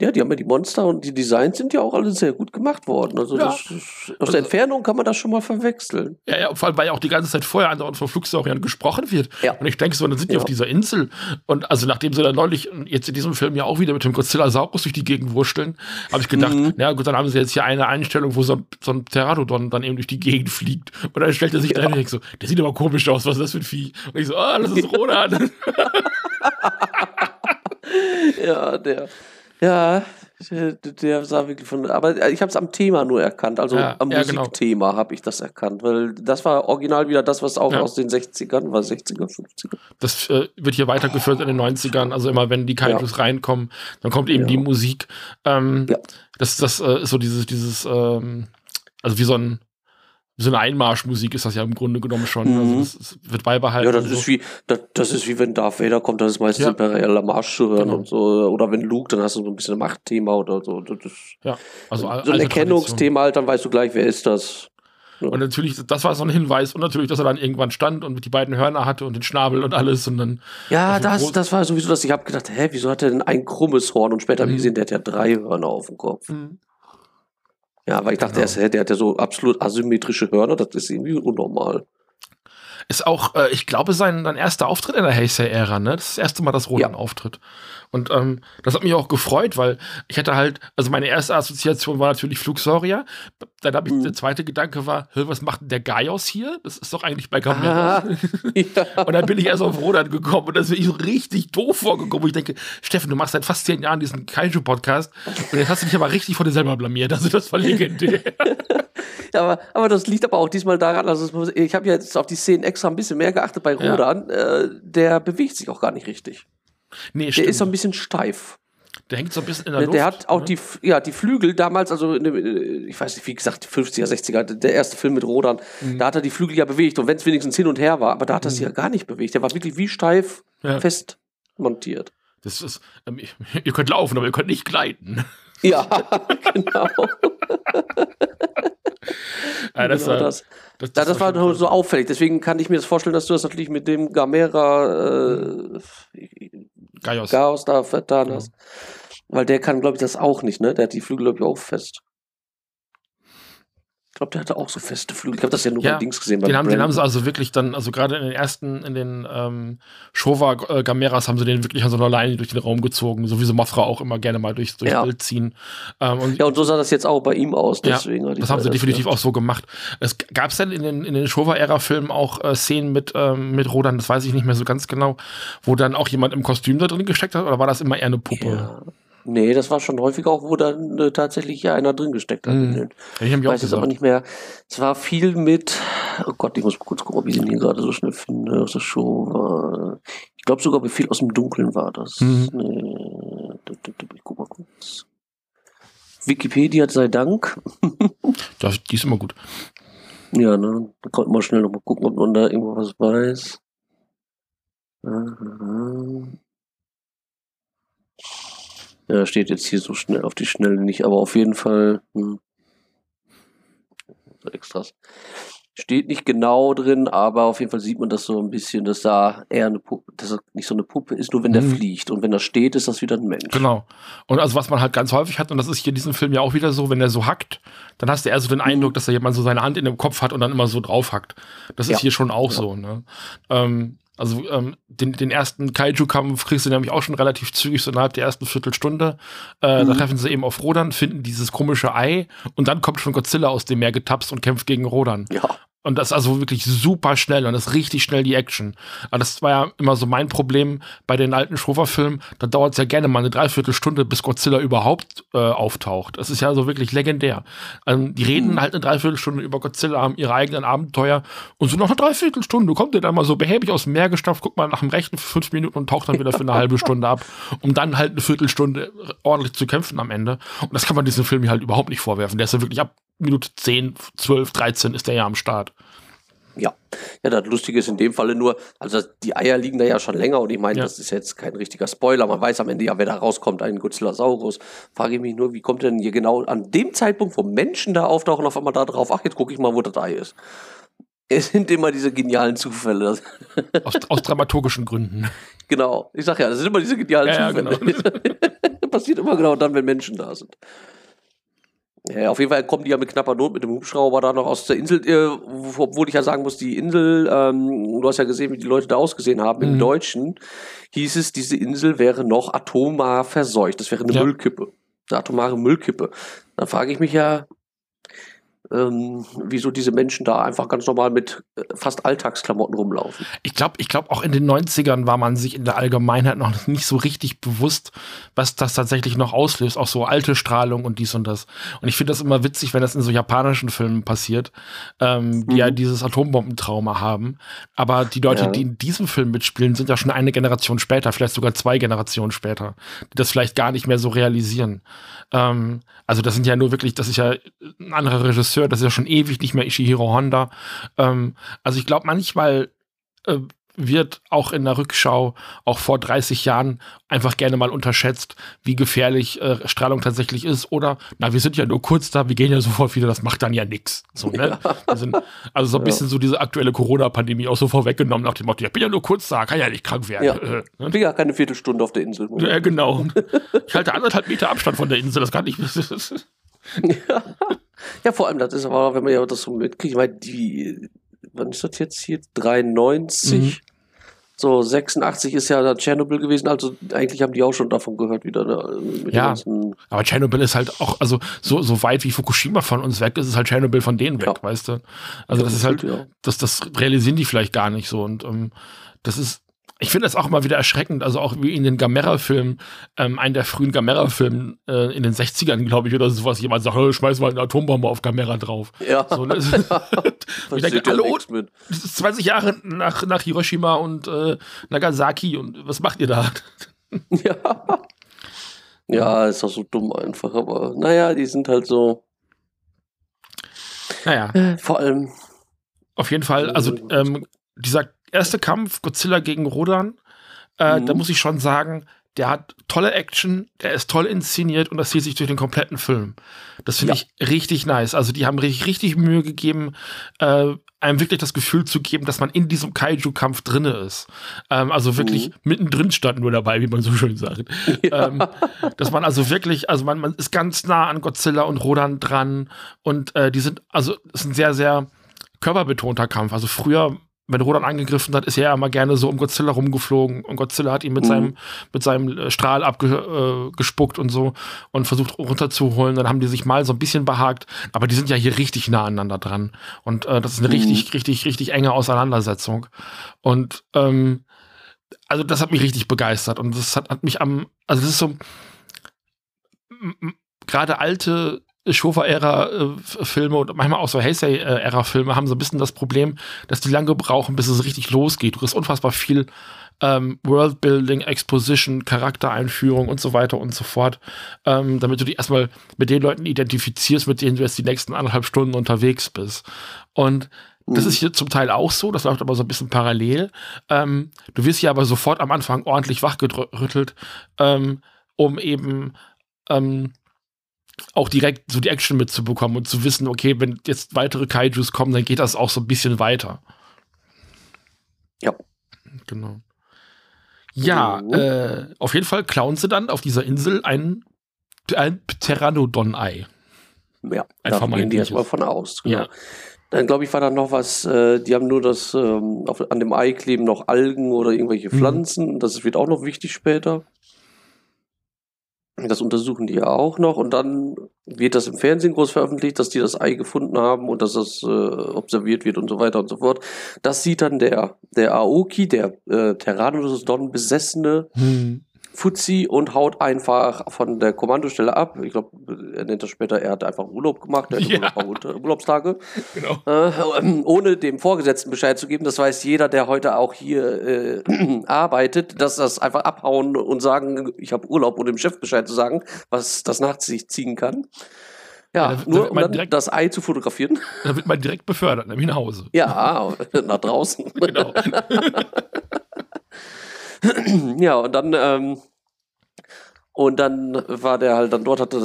ja, die haben ja die Monster und die Designs sind ja auch alle sehr gut gemacht worden. Also, ja. das, aus also, der Entfernung kann man das schon mal verwechseln. Ja, ja, vor allem, weil ja auch die ganze Zeit vorher andauernd von Flugsauriern gesprochen wird. Ja. Und ich denke so, dann sind die ja. auf dieser Insel. Und also, nachdem sie dann neulich, jetzt in diesem Film ja auch wieder mit dem Godzilla-Saurus durch die Gegend wursteln, habe ich gedacht, mhm. na gut, dann haben sie jetzt hier eine Einstellung, wo so ein, so ein Pteranodon dann eben durch die Gegend fliegt. Und dann stellt er sich ja. dahin und denkt so, der sieht aber komisch aus, was ist das für ein Vieh? Und ich so, ah, das ist Rodan. ja, der. Ja, der sah wirklich von. Aber ich habe es am Thema nur erkannt, also ja, am ja, genau. Musikthema genau. habe ich das erkannt, weil das war original wieder das, was auch ja. aus den 60ern war, 60er, 50er. Das äh, wird hier weitergeführt in den 90ern, also immer wenn die Kaijus reinkommen, dann kommt eben die Musik. Ähm, Das, das äh, ist so dieses, dieses, ähm, also wie so ein so eine Einmarschmusik ist das ja im Grunde genommen schon. Also mhm. Also das, das, wird beibehalten. Ja, das ist wie, das, das, ist wie wenn Darth Vader kommt, das ist meistens ja. imperialer Marsch zu hören genau. und so. Oder wenn Luke, dann hast du so ein bisschen ein Machtthema oder so. Das, ja, also so ein Erkennungsthema halt, dann weißt du gleich, wer ist das. Ja. Und natürlich, das war so ein Hinweis und natürlich, dass er dann irgendwann stand und die beiden Hörner hatte und den Schnabel und alles und dann. Ja, das, das war sowieso das. Ich habe gedacht, hä, wieso hat er denn ein krummes Horn? Und später mhm. habe ich gesehen, der hat ja drei Hörner auf dem Kopf. Mhm. Ja, weil ich dachte, genau. der, hat ja so absolut asymmetrische Hörner, das ist irgendwie unnormal. Ist auch, äh, ich glaube, sein, sein erster Auftritt in der Heisei-Ära, ne? Das ist das erste Mal, dass Roland ja. auftritt. Und ähm, das hat mich auch gefreut, weil ich hatte halt, also meine erste Assoziation war natürlich Flugsaurier. Dann habe ich, mhm. der zweite Gedanke war, was macht denn der Gaius hier? Das ist doch eigentlich bei Gamera. Ah, ja. Und dann bin ich erst auf Rodan gekommen und das ist mir so richtig doof vorgekommen. ich denke, Steffen, du machst seit fast zehn Jahren diesen Kaiju-Podcast und jetzt hast du dich aber richtig vor dir selber blamiert. Also das war legendär. ja, aber, aber das liegt aber auch diesmal daran, also ich habe ja jetzt auf die Szenen extra ein bisschen mehr geachtet bei Rodan. Ja. Äh, der bewegt sich auch gar nicht richtig. Nee, der stimmt. ist so ein bisschen steif. Der hängt so ein bisschen in der, der Luft. Der hat auch ne? die, ja, die Flügel damals, also ich weiß nicht, wie gesagt, 50er, 60er, der erste Film mit Rodan, mhm. da hat er die Flügel ja bewegt und wenn es wenigstens hin und her war, aber da hat er mhm. sie ja gar nicht bewegt. Der war wirklich wie steif ja. fest montiert. Das ist, ähm, ihr könnt laufen, aber ihr könnt nicht gleiten. Ja, genau. ja, das, genau das. Das, das, das war nur so auffällig. Deswegen kann ich mir das vorstellen, dass du das natürlich mit dem Gamera äh, Gaios. Gaios da vertan genau. hast. Weil der kann, glaube ich, das auch nicht, ne? Der hat die Flügel, glaube ich, auch fest. Ich glaube, der hatte auch so feste Flügel. Ich habe das ja nur ja, bei Dings gesehen. Den haben, den haben, sie also wirklich dann, also gerade in den ersten, in den ähm, Showa äh, Gameras haben sie den wirklich an so einer Leine durch den Raum gezogen, so wie so Mothra auch immer gerne mal durchs, durchs ja. Bild ziehen. Ähm, und, ja, und so sah das jetzt auch bei ihm aus. Deswegen ja, das haben sie definitiv auch so gemacht. Es gab es denn in den, in den Showa-Ära-Filmen auch äh, Szenen mit, ähm, mit Rodan, das weiß ich nicht mehr so ganz genau, wo dann auch jemand im Kostüm da drin gesteckt hat, oder war das immer eher eine Puppe? Ja. Nee, das war schon häufig auch, wo dann äh, tatsächlich ja einer drin gesteckt hat. Mhm. Ich habe weiß jetzt aber nicht mehr. Es war viel mit, oh Gott, ich muss kurz gucken, ob ich den hier gerade so schnell finde, aus der Show war. Ich glaube sogar, wie viel aus dem Dunkeln war das. Mhm. Nee, ich guck mal kurz. Wikipedia sei Dank. das, die ist immer gut. Ja, ne? Da konnte man schnell noch mal gucken, ob man da irgendwas weiß. Aha. Ja, steht jetzt hier so schnell auf die Schnelle nicht, aber auf jeden Fall hm. Extras. Steht nicht genau drin, aber auf jeden Fall sieht man das so ein bisschen, dass da eher eine Puppe, dass er nicht so eine Puppe ist, nur wenn der mhm. fliegt. Und wenn er steht, ist das wieder ein Mensch. Genau. Und also was man halt ganz häufig hat, und das ist hier in diesem Film ja auch wieder so, wenn er so hackt, dann hast du eher so den Eindruck, mhm. dass da jemand so seine Hand in dem Kopf hat und dann immer so drauf hackt. Das ist ja. hier schon auch ja. so. Ne? Ähm, also ähm, den, den ersten Kaiju-Kampf kriegst du nämlich auch schon relativ zügig, so innerhalb der ersten Viertelstunde. Äh, mhm. Da treffen sie eben auf Rodan, finden dieses komische Ei und dann kommt schon Godzilla aus dem Meer getapst und kämpft gegen Rodan. Ja. Und das ist also wirklich super schnell und das ist richtig schnell die Action. Aber das war ja immer so mein Problem bei den alten Schrofer-Filmen. Da dauert es ja gerne mal eine Dreiviertelstunde, bis Godzilla überhaupt äh, auftaucht. Das ist ja so wirklich legendär. Also, die reden mhm. halt eine Dreiviertelstunde über Godzilla, haben ihre eigenen Abenteuer und so noch eine Dreiviertelstunde kommt der dann mal so behäbig aus dem Meer gestapft, guckt mal nach dem Rechten für fünf Minuten und taucht dann wieder für eine halbe Stunde ab, um dann halt eine Viertelstunde ordentlich zu kämpfen am Ende. Und das kann man diesem Film hier halt überhaupt nicht vorwerfen. Der ist ja wirklich ab Minute 10, 12, 13 ist der ja am Start. Ja, ja, das Lustige ist in dem Falle nur, also die Eier liegen da ja schon länger und ich meine, ja. das ist jetzt kein richtiger Spoiler. Man weiß am Ende ja, wer da rauskommt, ein Godzillasaurus. Frage ich mich nur, wie kommt denn hier genau an dem Zeitpunkt, wo Menschen da auftauchen, auf einmal da drauf, ach, jetzt gucke ich mal, wo das Ei ist. Es sind immer diese genialen Zufälle. Aus, aus dramaturgischen Gründen. Genau, ich sag ja, das sind immer diese genialen ja, Zufälle. Ja, genau. Passiert immer genau dann, wenn Menschen da sind. Ja, auf jeden Fall kommen die ja mit knapper Not mit dem Hubschrauber da noch aus der Insel, äh, obwohl ich ja sagen muss, die Insel, ähm, du hast ja gesehen, wie die Leute da ausgesehen haben. Mhm. Im Deutschen hieß es, diese Insel wäre noch atomar verseucht. Das wäre eine ja. Müllkippe. Eine atomare Müllkippe. Da frage ich mich ja, ähm, wieso diese Menschen da einfach ganz normal mit äh, fast Alltagsklamotten rumlaufen. Ich glaube, ich glaube, auch in den 90ern war man sich in der Allgemeinheit noch nicht so richtig bewusst, was das tatsächlich noch auslöst. Auch so alte Strahlung und dies und das. Und ich finde das immer witzig, wenn das in so japanischen Filmen passiert, ähm, die mhm. ja dieses Atombombentrauma haben. Aber die Leute, ja. die in diesem Film mitspielen, sind ja schon eine Generation später, vielleicht sogar zwei Generationen später, die das vielleicht gar nicht mehr so realisieren. Ähm, also das sind ja nur wirklich, das ist ja ein anderer Regisseur, das ist ja schon ewig nicht mehr Ishihiro Honda. Ähm, also ich glaube manchmal äh, wird auch in der Rückschau, auch vor 30 Jahren, einfach gerne mal unterschätzt, wie gefährlich äh, Strahlung tatsächlich ist. Oder, na, wir sind ja nur kurz da, wir gehen ja sofort wieder, das macht dann ja nichts. So, ne? Ja. Sind, also so ein bisschen so diese aktuelle Corona-Pandemie auch so vorweggenommen, nach dem Motto, ich bin ja nur kurz da, kann ja nicht krank werden. Ja. Äh, ne? Ich bin ja keine Viertelstunde auf der Insel. Ja, genau. ich halte anderthalb Meter Abstand von der Insel, das kann ich. ja. Ja, vor allem, das ist aber, wenn man ja das so mitkriegt, weil die wann ist das jetzt hier? 93. Mhm. So, 86 ist ja Tschernobyl gewesen, also eigentlich haben die auch schon davon gehört wieder. Ne, ja, aber Tschernobyl ist halt auch, also so, so weit wie Fukushima von uns weg ist, ist halt Tschernobyl von denen weg, ja. weißt du? Also ja, das ist halt, ja. das, das realisieren die vielleicht gar nicht so und ähm, das ist, ich finde das auch immer wieder erschreckend, also auch wie in den Gamera-Filmen, ähm, einen der frühen Gamera-Filmen äh, in den 60ern, glaube ich, oder sowas, jemand sagt, hey, schmeiß mal eine Atombombe auf Gamera drauf. Ja. So, ne? ich denke, alle, das ist 20 Jahre nach, nach Hiroshima und äh, Nagasaki und was macht ihr da? ja. Ja, ist doch so dumm einfach, aber naja, die sind halt so. Naja. Äh, vor allem. Auf jeden Fall, also ähm, dieser erste Kampf, Godzilla gegen Rodan, äh, mhm. da muss ich schon sagen, der hat tolle Action, der ist toll inszeniert und das zieht sich durch den kompletten Film. Das finde ja. ich richtig nice. Also die haben richtig, richtig Mühe gegeben, äh, einem wirklich das Gefühl zu geben, dass man in diesem Kaiju-Kampf drinne ist. Ähm, also wirklich mhm. mittendrin stand nur dabei, wie man so schön sagt. Ja. Ähm, dass man also wirklich, also man, man ist ganz nah an Godzilla und Rodan dran und äh, die sind, also es ist ein sehr, sehr körperbetonter Kampf. Also früher wenn Rodan angegriffen hat, ist er ja immer gerne so um Godzilla rumgeflogen und Godzilla hat ihn mit mhm. seinem mit seinem äh, Strahl abgespuckt äh, und so und versucht runterzuholen. Dann haben die sich mal so ein bisschen behagt, aber die sind ja hier richtig nah aneinander dran und äh, das ist eine mhm. richtig richtig richtig enge Auseinandersetzung und ähm, also das hat mich richtig begeistert und das hat, hat mich am also das ist so gerade alte Shofa-Ära-Filme und manchmal auch so Heisei-Ära-Filme haben so ein bisschen das Problem, dass die lange brauchen, bis es richtig losgeht. Du hast unfassbar viel ähm, Worldbuilding, Exposition, Charaktereinführung und so weiter und so fort, ähm, damit du dich erstmal mit den Leuten identifizierst, mit denen du jetzt die nächsten anderthalb Stunden unterwegs bist. Und das ist hier zum Teil auch so, das läuft aber so ein bisschen parallel. Ähm, du wirst hier aber sofort am Anfang ordentlich wachgerüttelt, ähm, um eben ähm, auch direkt so die Action mitzubekommen und zu wissen, okay, wenn jetzt weitere Kaijus kommen, dann geht das auch so ein bisschen weiter. Ja. Genau. Ja, mhm. äh, auf jeden Fall klauen sie dann auf dieser Insel ein, ein Pteranodon-Ei. Ja, da gehen die erstmal von aus. Genau. Ja. Dann glaube ich, war da noch was, äh, die haben nur das, ähm, auf, an dem Ei kleben noch Algen oder irgendwelche mhm. Pflanzen. Mhm. Das wird auch noch wichtig später. Das untersuchen die ja auch noch und dann wird das im Fernsehen groß veröffentlicht, dass die das Ei gefunden haben und dass das äh, observiert wird und so weiter und so fort. Das sieht dann der, der Aoki, der äh, Terranus Don besessene hm. Fuzzi und haut einfach von der Kommandostelle ab. Ich glaube, er nennt das später, er hat einfach Urlaub gemacht, er ja. ein paar Urlaubstage. Genau. Äh, ohne dem Vorgesetzten Bescheid zu geben. Das weiß jeder, der heute auch hier äh, arbeitet, dass das einfach abhauen und sagen, ich habe Urlaub, ohne dem Chef Bescheid zu sagen, was das nach sich ziehen kann. Ja, ja da, nur um dann direkt, das Ei zu fotografieren. Da wird man direkt befördert, nämlich nach Hause. Ja, nach draußen. genau. Ja, und dann, ähm, und dann war der halt dann dort, hat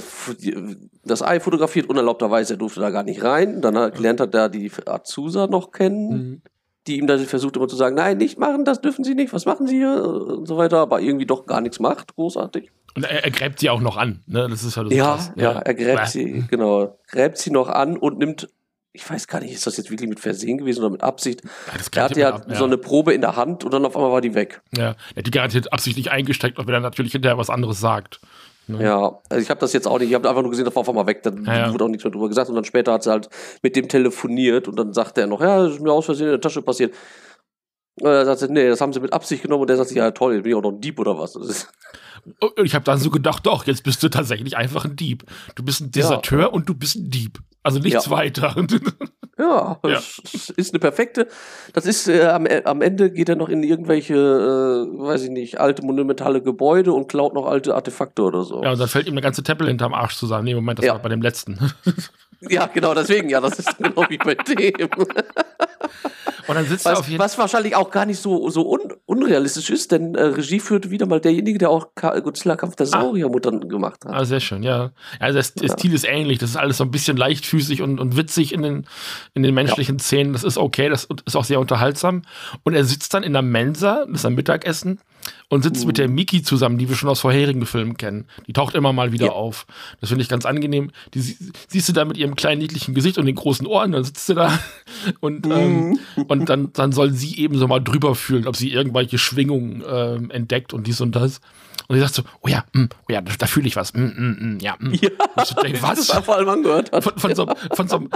das Ei fotografiert, unerlaubterweise, er durfte da gar nicht rein. Dann hat, lernt er da die Azusa noch kennen, mhm. die ihm dann versucht immer zu sagen, nein, nicht machen, das dürfen Sie nicht, was machen Sie hier und so weiter, aber irgendwie doch gar nichts macht, großartig. Und er, er gräbt sie auch noch an, ne? Das ist halt so ja, krass. Ja, ja, er gräbt sie, genau, gräbt sie noch an und nimmt ich weiß gar nicht, ist das jetzt wirklich mit Versehen gewesen oder mit Absicht? Ja, er hatte ja, ab, ja, so eine Probe in der Hand und dann auf einmal war die weg. Ja, er hat die garantiert absichtlich eingesteckt, auch wenn er natürlich hinterher was anderes sagt. Ne? Ja, also ich habe das jetzt auch nicht, ich habe einfach nur gesehen, das war auf einmal weg, dann ja, wurde auch nichts mehr drüber gesagt und dann später hat sie halt mit dem telefoniert und dann sagte er noch, ja, das ist mir aus Versehen in der Tasche passiert. Und er sagte, nee, das haben sie mit Absicht genommen und der sagt, ja toll, jetzt bin ich auch noch ein Dieb oder was. Und ich habe dann so gedacht, doch, jetzt bist du tatsächlich einfach ein Dieb. Du bist ein Deserteur ja. und du bist ein Dieb. Also nichts ja. weiter. ja, ja. Das ist eine perfekte. Das ist äh, am, äh, am Ende geht er noch in irgendwelche, äh, weiß ich nicht, alte monumentale Gebäude und klaut noch alte Artefakte oder so. Ja, und dann fällt ihm eine ganze Teppel hinterm Arsch zusammen. Nee, Moment, das war bei dem letzten. ja, genau, deswegen, ja, das ist genau wie bei dem. Und dann sitzt was, er was wahrscheinlich auch gar nicht so, so un, unrealistisch ist, denn äh, Regie führte wieder mal derjenige, der auch Godzilla Kampf der. Sauriermuttern ah. gemacht hat. Ah, sehr schön, ja. Also der, der ja. Stil ist ähnlich. Das ist alles so ein bisschen leichtfüßig und, und witzig in den, in den menschlichen ja. Szenen. Das ist okay, das ist auch sehr unterhaltsam. Und er sitzt dann in der Mensa, das ist ein Mittagessen und sitzt mhm. mit der Miki zusammen, die wir schon aus vorherigen Filmen kennen. Die taucht immer mal wieder ja. auf. Das finde ich ganz angenehm. Die siehst du da mit ihrem kleinen niedlichen Gesicht und den großen Ohren, dann sitzt sie da und, mhm. ähm, und dann, dann soll sie eben so mal drüber fühlen, ob sie irgendwelche Schwingungen ähm, entdeckt und dies und das. Und sie sagt so, oh ja, mh, oh ja, da, da fühle ich was. Mm, mm, mm, ja, mm. ja. So, ey, was? Das vor allem angehört hat. Von, von, so, von, so,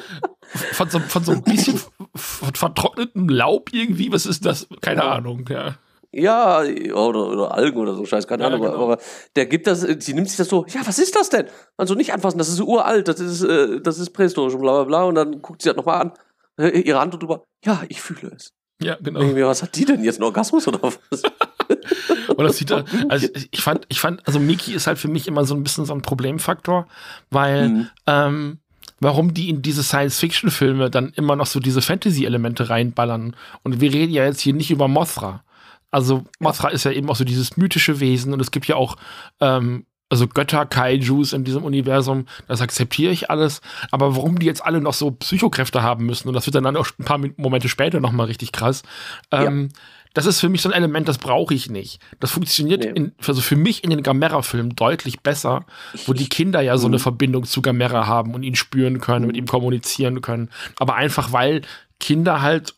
von, so, von so ein bisschen vertrocknetem Laub irgendwie, was ist das? Keine ja. Ahnung, ja. Ja, oder, oder Algen oder so, scheiß, keine ja, Ahnung. Genau. Aber der gibt das, sie nimmt sich das so, ja, was ist das denn? Also nicht anfassen, das ist uralt, das ist, äh, das ist prähistorisch und bla bla bla. Und dann guckt sie das nochmal an, äh, ihre Hand drüber, ja, ich fühle es. Ja, genau. Mir, was hat die denn jetzt, ein Orgasmus oder was? und das sieht also ich fand, ich fand, also Miki ist halt für mich immer so ein bisschen so ein Problemfaktor, weil, mhm. ähm, warum die in diese Science-Fiction-Filme dann immer noch so diese Fantasy-Elemente reinballern. Und wir reden ja jetzt hier nicht über Mothra. Also Mothra ist ja eben auch so dieses mythische Wesen und es gibt ja auch ähm, also Götter, Kaijus in diesem Universum, das akzeptiere ich alles. Aber warum die jetzt alle noch so Psychokräfte haben müssen, und das wird dann auch ein paar Momente später nochmal richtig krass, ähm, ja. das ist für mich so ein Element, das brauche ich nicht. Das funktioniert nee. in, also für mich in den Gamera-Filmen deutlich besser, wo die Kinder ja so eine mhm. Verbindung zu Gamera haben und ihn spüren können, mit ihm kommunizieren können. Aber einfach weil Kinder halt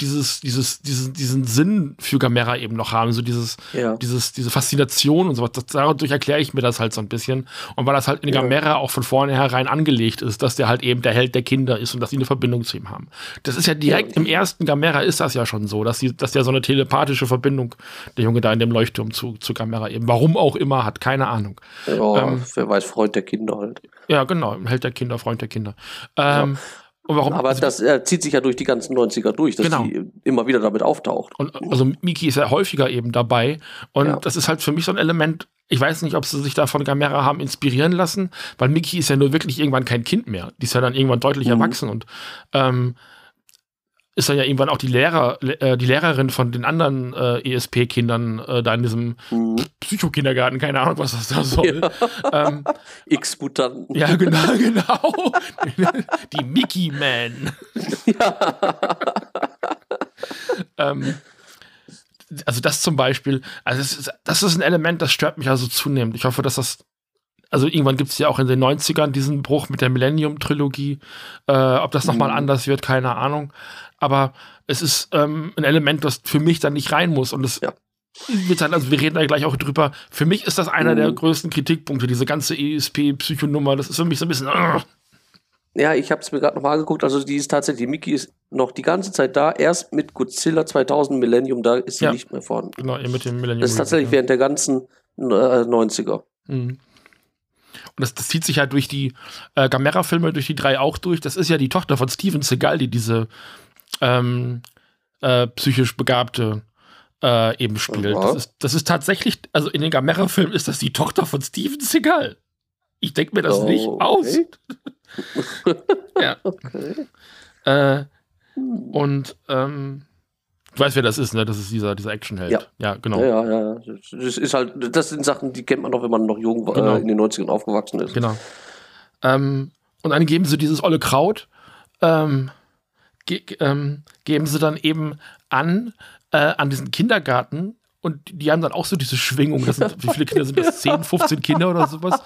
dieses, dieses, diesen, diesen Sinn für Gamera eben noch haben, so dieses, ja. dieses, diese Faszination und so was. Dadurch erkläre ich mir das halt so ein bisschen. Und weil das halt in ja. Gamera auch von vornherein angelegt ist, dass der halt eben der Held der Kinder ist und dass sie eine Verbindung zu ihm haben. Das ist ja direkt ja. im ersten Gamera ist das ja schon so, dass, sie, dass der so eine telepathische Verbindung, der Junge da in dem Leuchtturm zu, zu Gamera eben, warum auch immer, hat keine Ahnung. Ja, ähm, wer weiß, Freund der Kinder halt. Ja, genau, Held der Kinder, Freund der Kinder. Ähm, und warum? Aber also, das äh, zieht sich ja durch die ganzen 90er durch, dass genau. sie immer wieder damit auftaucht. Und also Miki ist ja häufiger eben dabei. Und ja. das ist halt für mich so ein Element, ich weiß nicht, ob sie sich da von Gamera haben inspirieren lassen, weil Miki ist ja nur wirklich irgendwann kein Kind mehr. Die ist ja dann irgendwann deutlich mhm. erwachsen und ähm, ist dann ja irgendwann auch die Lehrer, äh, die Lehrerin von den anderen äh, ESP-Kindern äh, da in diesem mhm. Psychokindergarten, keine Ahnung, was das da soll. Ja. Ähm, X-Mutanten. Ja, genau, genau. die Mickey Man. Ja. ähm, also das zum Beispiel, also das ist, das ist ein Element, das stört mich also zunehmend. Ich hoffe, dass das also irgendwann gibt es ja auch in den 90ern diesen Bruch mit der Millennium-Trilogie. Äh, ob das nochmal mhm. anders wird, keine Ahnung aber es ist ähm, ein Element, das für mich dann nicht rein muss. Und es, ja. also wir reden da gleich auch drüber. Für mich ist das einer mhm. der größten Kritikpunkte, diese ganze ESP-Psychonummer. Das ist für mich so ein bisschen. Uh. Ja, ich habe es mir gerade nochmal angeguckt. Also die ist tatsächlich, Mickey ist noch die ganze Zeit da. Erst mit Godzilla 2000 Millennium, da ist sie ja, nicht mehr vorhanden. Genau, mit dem Millennium. Das ist tatsächlich ja. während der ganzen äh, 90er. Mhm. Und das, das, zieht sich halt durch die äh, Gamera-Filme, durch die drei auch durch. Das ist ja die Tochter von Steven Seagal, die diese ähm, äh, psychisch Begabte äh, eben spielt. Das ist, das ist, tatsächlich, also in den Gamera-Filmen ist das die Tochter von Steven Seagal. Ich denke mir das oh, nicht aus. ja. Okay. Äh, und ähm, du weißt, wer das ist, ne? Das ist dieser, dieser Actionheld. Ja. ja, genau. Ja, ja, ja. Das ist halt, das sind Sachen, die kennt man noch, wenn man noch jung war, genau. äh, in den 90ern aufgewachsen ist. Genau. Ähm, und dann geben sie dieses olle Kraut, ähm, ge ähm, geben sie dann eben an, äh, an diesen Kindergarten und die haben dann auch so diese Schwingung. Sind, wie viele Kinder sind das? 10, 15 Kinder oder sowas?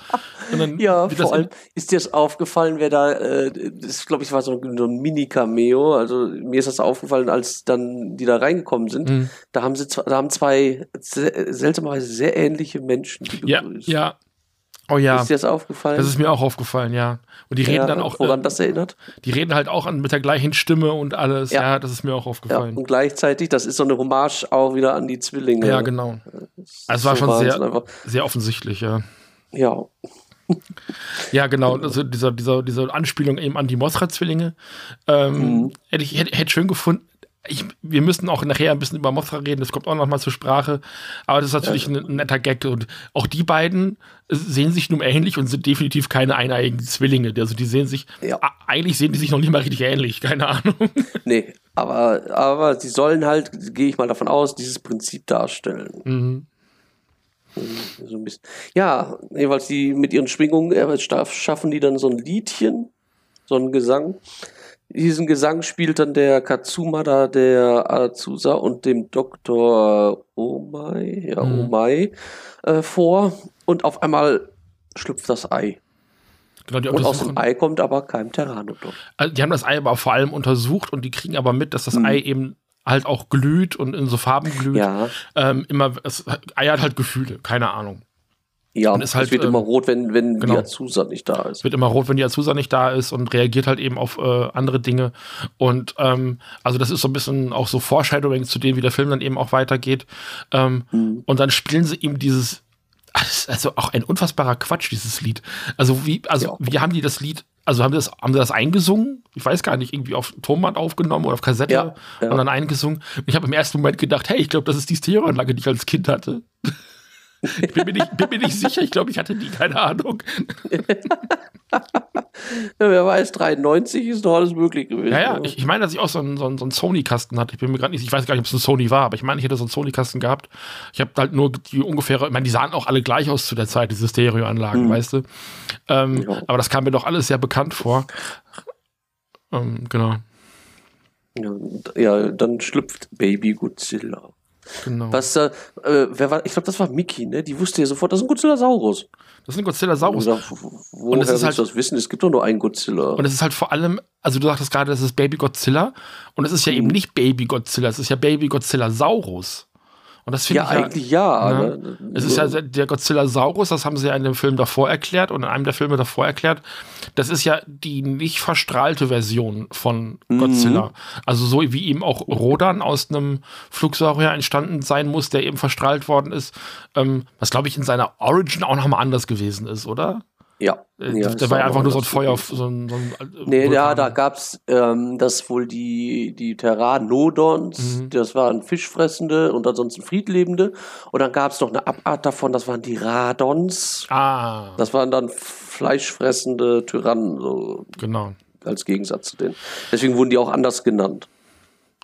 ja, vor allem ist dir das aufgefallen, wer da, äh, das glaube ich war so ein, so ein Mini-Cameo. Also mir ist das aufgefallen, als dann die da reingekommen sind. Mhm. Da haben sie da haben zwei seltsamerweise sehr ähnliche Menschen. Ja, ja, Oh ja. Ist dir das aufgefallen? Das ist mir auch aufgefallen, ja. Und die reden ja, dann auch. Woran äh, das erinnert? Die reden halt auch an, mit der gleichen Stimme und alles. Ja, ja das ist mir auch aufgefallen. Ja, und gleichzeitig, das ist so eine Hommage auch wieder an die Zwillinge. Ja, genau. Also es war schon sehr, sehr offensichtlich, ja. Ja. ja, genau. Also dieser, dieser, diese Anspielung eben an die Mothra-Zwillinge. Ähm, mhm. Hätte ich hätte, hätte schön gefunden, ich, wir müssen auch nachher ein bisschen über Mothra reden, das kommt auch noch mal zur Sprache. Aber das ist natürlich ja. ein, netter Gag. Und auch die beiden sehen sich nun ähnlich und sind definitiv keine eineigen Zwillinge. Also die sehen sich, ja. eigentlich sehen die sich noch nicht mal richtig ähnlich, keine Ahnung. Nee, aber, aber sie sollen halt, gehe ich mal davon aus, dieses Prinzip darstellen. Mhm. So ein bisschen. Ja, jeweils die mit ihren Schwingungen äh, schaffen die dann so ein Liedchen, so ein Gesang diesen Gesang spielt dann der Katsuma da, der Azusa und dem Dr. Omai, ja, mhm. Omai, äh, vor. Und auf einmal schlüpft das Ei. Genau, und aus dem Ei kommt aber kein Pteranodon. Also die haben das Ei aber vor allem untersucht und die kriegen aber mit, dass das mhm. Ei eben halt auch glüht und in so Farben glüht. Ja. Ähm, immer, das Ei hat halt Gefühle, keine Ahnung. Ja, und ist halt, es wird ähm, immer rot, wenn, wenn genau. die Azusa nicht da ist. Wird immer rot, wenn die Azusa nicht da ist und reagiert halt eben auf äh, andere Dinge. Und ähm, also das ist so ein bisschen auch so Foreshadowing zu dem, wie der Film dann eben auch weitergeht. Ähm, mhm. Und dann spielen sie ihm dieses, also auch ein unfassbarer Quatsch, dieses Lied. Also wie, also ja. wie haben die das Lied also haben sie das, haben sie das eingesungen? Ich weiß gar nicht, irgendwie auf Tonband aufgenommen oder auf Kassette ja, ja. und dann eingesungen. Ich habe im ersten Moment gedacht, hey, ich glaube, das ist die Stereoanlage, die ich als Kind hatte. Ich bin mir nicht, bin mir nicht sicher. Ich glaube, ich hatte die, keine Ahnung. ja, wer weiß, 93 ist doch alles möglich gewesen. Ja, ja, ich, ich meine, dass ich auch so einen, so einen, so einen Sony-Kasten hatte. Ich bin mir gerade nicht, ich weiß gar nicht, ob es ein Sony war, aber ich meine, ich hätte so einen Sony-Kasten gehabt. Ich habe halt nur die ungefähre, ich meine, die sahen auch alle gleich aus zu der Zeit, diese Stereoanlagen, mhm. weißt du. Ähm, ja. Aber das kam mir doch alles sehr bekannt vor. Ähm, genau. Ja, dann schlüpft Baby Godzilla. Genau. Was, äh, wer war, ich glaube, das war Mickey, ne? Die wusste ja sofort, das ist ein Godzillasaurus. Das ist ein Godzillasaurus. Oder, woher und es ist halt, das wissen? Es gibt doch nur einen Godzilla. Und es ist halt vor allem, also du sagtest gerade, das ist Baby Godzilla. Und es ist ja mhm. eben nicht Baby Godzilla, es ist ja Baby Godzilla Saurus. Und das finde ja, ich eigentlich ja. Ne? Ne? Es ist ja der Godzilla-Saurus, das haben sie ja in dem Film davor erklärt und in einem der Filme davor erklärt. Das ist ja die nicht verstrahlte Version von Godzilla. Mhm. Also so wie eben auch Rodan aus einem Flugsaurier entstanden sein muss, der eben verstrahlt worden ist. Ähm, was glaube ich in seiner Origin auch nochmal anders gewesen ist, oder? Ja. Äh, ja der war ja einfach nur so ein Feuer. So ein, so ein äh, nee, ja, da gab es ähm, das wohl die, die Terranodons, mhm. das waren Fischfressende und ansonsten Friedlebende. Und dann gab es noch eine Abart davon, das waren die Radons. Ah. Das waren dann fleischfressende Tyrannen, so. Genau. Als Gegensatz zu denen. Deswegen wurden die auch anders genannt.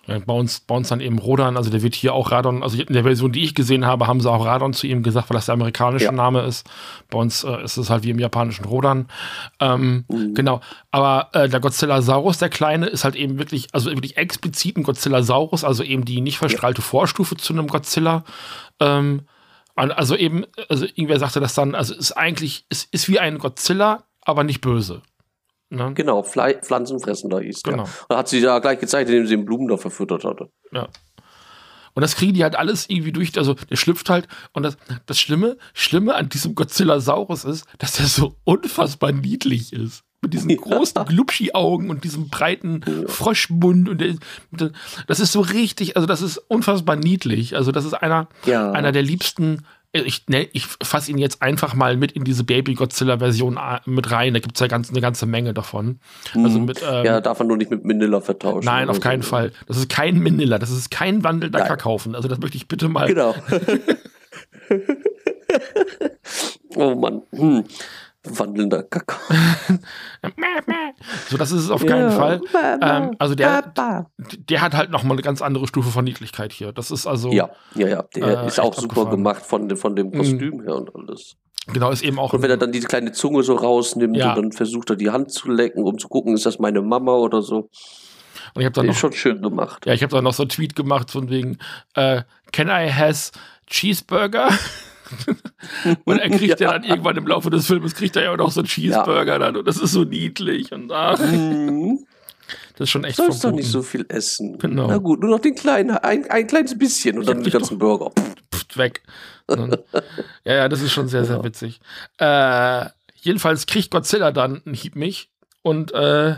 Ja, bei, uns, bei uns dann eben Rodan, also der wird hier auch Radon, also in der Version, die ich gesehen habe, haben sie auch Radon zu ihm gesagt, weil das der amerikanische ja. Name ist. Bei uns äh, ist es halt wie im japanischen Rodan. Ähm, mhm. Genau. Aber äh, der Godzillasaurus, der kleine, ist halt eben wirklich, also wirklich explizit ein Godzillasaurus, also eben die nicht verstrahlte ja. Vorstufe zu einem Godzilla. Ähm, also eben, also irgendwer sagte das dann, also ist eigentlich, es ist wie ein Godzilla, aber nicht böse. Ne? Genau, Fle Pflanzenfressender hieß genau. der. Und hat sie ja gleich gezeigt, indem sie den Blumen da verfüttert hatte. Ja. Und das kriegen die halt alles irgendwie durch, also der schlüpft halt. Und das, das Schlimme, Schlimme an diesem Godzillasaurus ist, dass der so unfassbar niedlich ist. Mit diesen großen Glubschi-Augen und diesem breiten ja. Froschmund. Und der, das ist so richtig, also das ist unfassbar niedlich. Also das ist einer, ja. einer der liebsten ich, ne, ich fasse ihn jetzt einfach mal mit in diese Baby-Godzilla-Version äh, mit rein. Da gibt es ja ganz, eine ganze Menge davon. Also mhm. mit, ähm, ja, darf man nur nicht mit Manila vertauschen. Nein, auf keinen so. Fall. Das ist kein Manila, das ist kein wandelnder Kakaufen. Also das möchte ich bitte mal. Genau. oh Mann. Hm wandelnder Kakao. so, das ist es auf keinen ja. Fall. Ähm, also der, der hat halt noch mal eine ganz andere Stufe von Niedlichkeit hier. Das ist also. Ja, ja, ja. Der äh, ist auch super gemacht von, von dem Kostüm mhm. her und alles. Genau, ist eben auch. Und wenn er dann diese kleine Zunge so rausnimmt ja. und dann versucht er die Hand zu lecken, um zu gucken, ist das meine Mama oder so. Und ich habe dann noch, schon schön gemacht. Ja, ich habe dann noch so einen Tweet gemacht von wegen, äh, can I has Cheeseburger? und er kriegt ja. ja. dann irgendwann im Laufe des Films, kriegt er ja auch noch so einen Cheeseburger ja. dann und das ist so niedlich und ach. Mhm. Das ist schon echt Sollst doch nicht so viel essen. Genau. Na gut, nur noch den kleinen, ein, ein kleines bisschen und dann den ganzen Burger. Pff, weg. ja, ja, das ist schon sehr, sehr witzig. Äh, jedenfalls kriegt Godzilla dann einen Hieb mich und äh,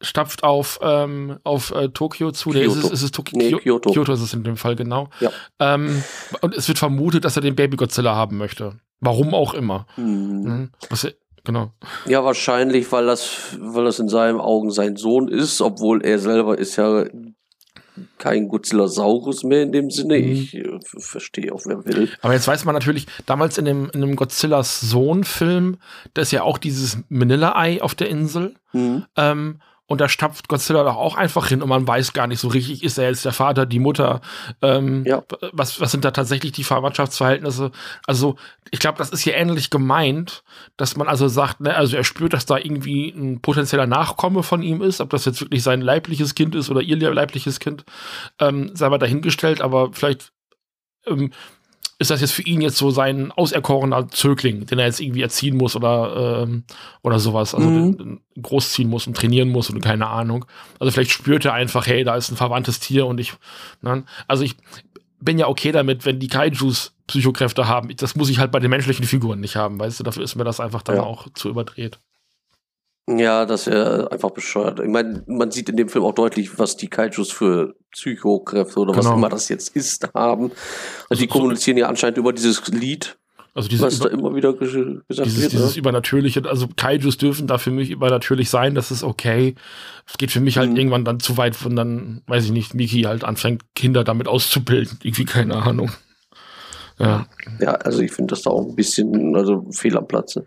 stapft auf, ähm, auf äh, Tokio zu. Kyoto. Nee, ist es, ist es Tokio? Nee, Kyoto. Kyoto ist es in dem Fall, genau. Ja. Ähm, und es wird vermutet, dass er den Baby Godzilla haben möchte. Warum auch immer. Hm. Mhm. Was, genau. Ja, wahrscheinlich, weil das, weil das in seinen Augen sein Sohn ist, obwohl er selber ist ja kein Godzillasaurus mehr in dem Sinne. Mhm. Ich äh, verstehe auch, wer will. Aber jetzt weiß man natürlich, damals in dem, in dem Godzillas Sohn-Film, da ist ja auch dieses Manila-Ei auf der Insel. Mhm. Ähm, und da stapft Godzilla doch auch einfach hin und man weiß gar nicht so richtig, ist er jetzt der Vater, die Mutter, ähm, ja. was, was sind da tatsächlich die Verwandtschaftsverhältnisse? Also, ich glaube, das ist hier ähnlich gemeint, dass man also sagt, ne, also er spürt, dass da irgendwie ein potenzieller Nachkomme von ihm ist, ob das jetzt wirklich sein leibliches Kind ist oder ihr leibliches Kind, ähm, sei mal dahingestellt, aber vielleicht ähm, ist das jetzt für ihn jetzt so sein auserkorener Zögling, den er jetzt irgendwie erziehen muss oder, ähm, oder sowas, also mhm. großziehen muss und trainieren muss und keine Ahnung. Also vielleicht spürt er einfach, hey, da ist ein verwandtes Tier und ich, ne? also ich bin ja okay damit, wenn die Kaijus Psychokräfte haben. Das muss ich halt bei den menschlichen Figuren nicht haben, weißt du, dafür ist mir das einfach dann ja. auch zu überdreht. Ja, das wäre einfach bescheuert. Ich meine, man sieht in dem Film auch deutlich, was die Kaijus für Psychokräfte oder genau. was immer das jetzt ist haben. Also die kommunizieren ja anscheinend über dieses Lied. Also dieses was da immer wieder gesagt dieses, wird. Dieses ne? Übernatürliche, also Kaijus dürfen da für mich übernatürlich sein, das ist okay. Es geht für mich halt mhm. irgendwann dann zu weit, wenn dann, weiß ich nicht, Miki halt anfängt, Kinder damit auszubilden. Irgendwie keine Ahnung. Ja, ja also ich finde das da auch ein bisschen, also fehl am Platze.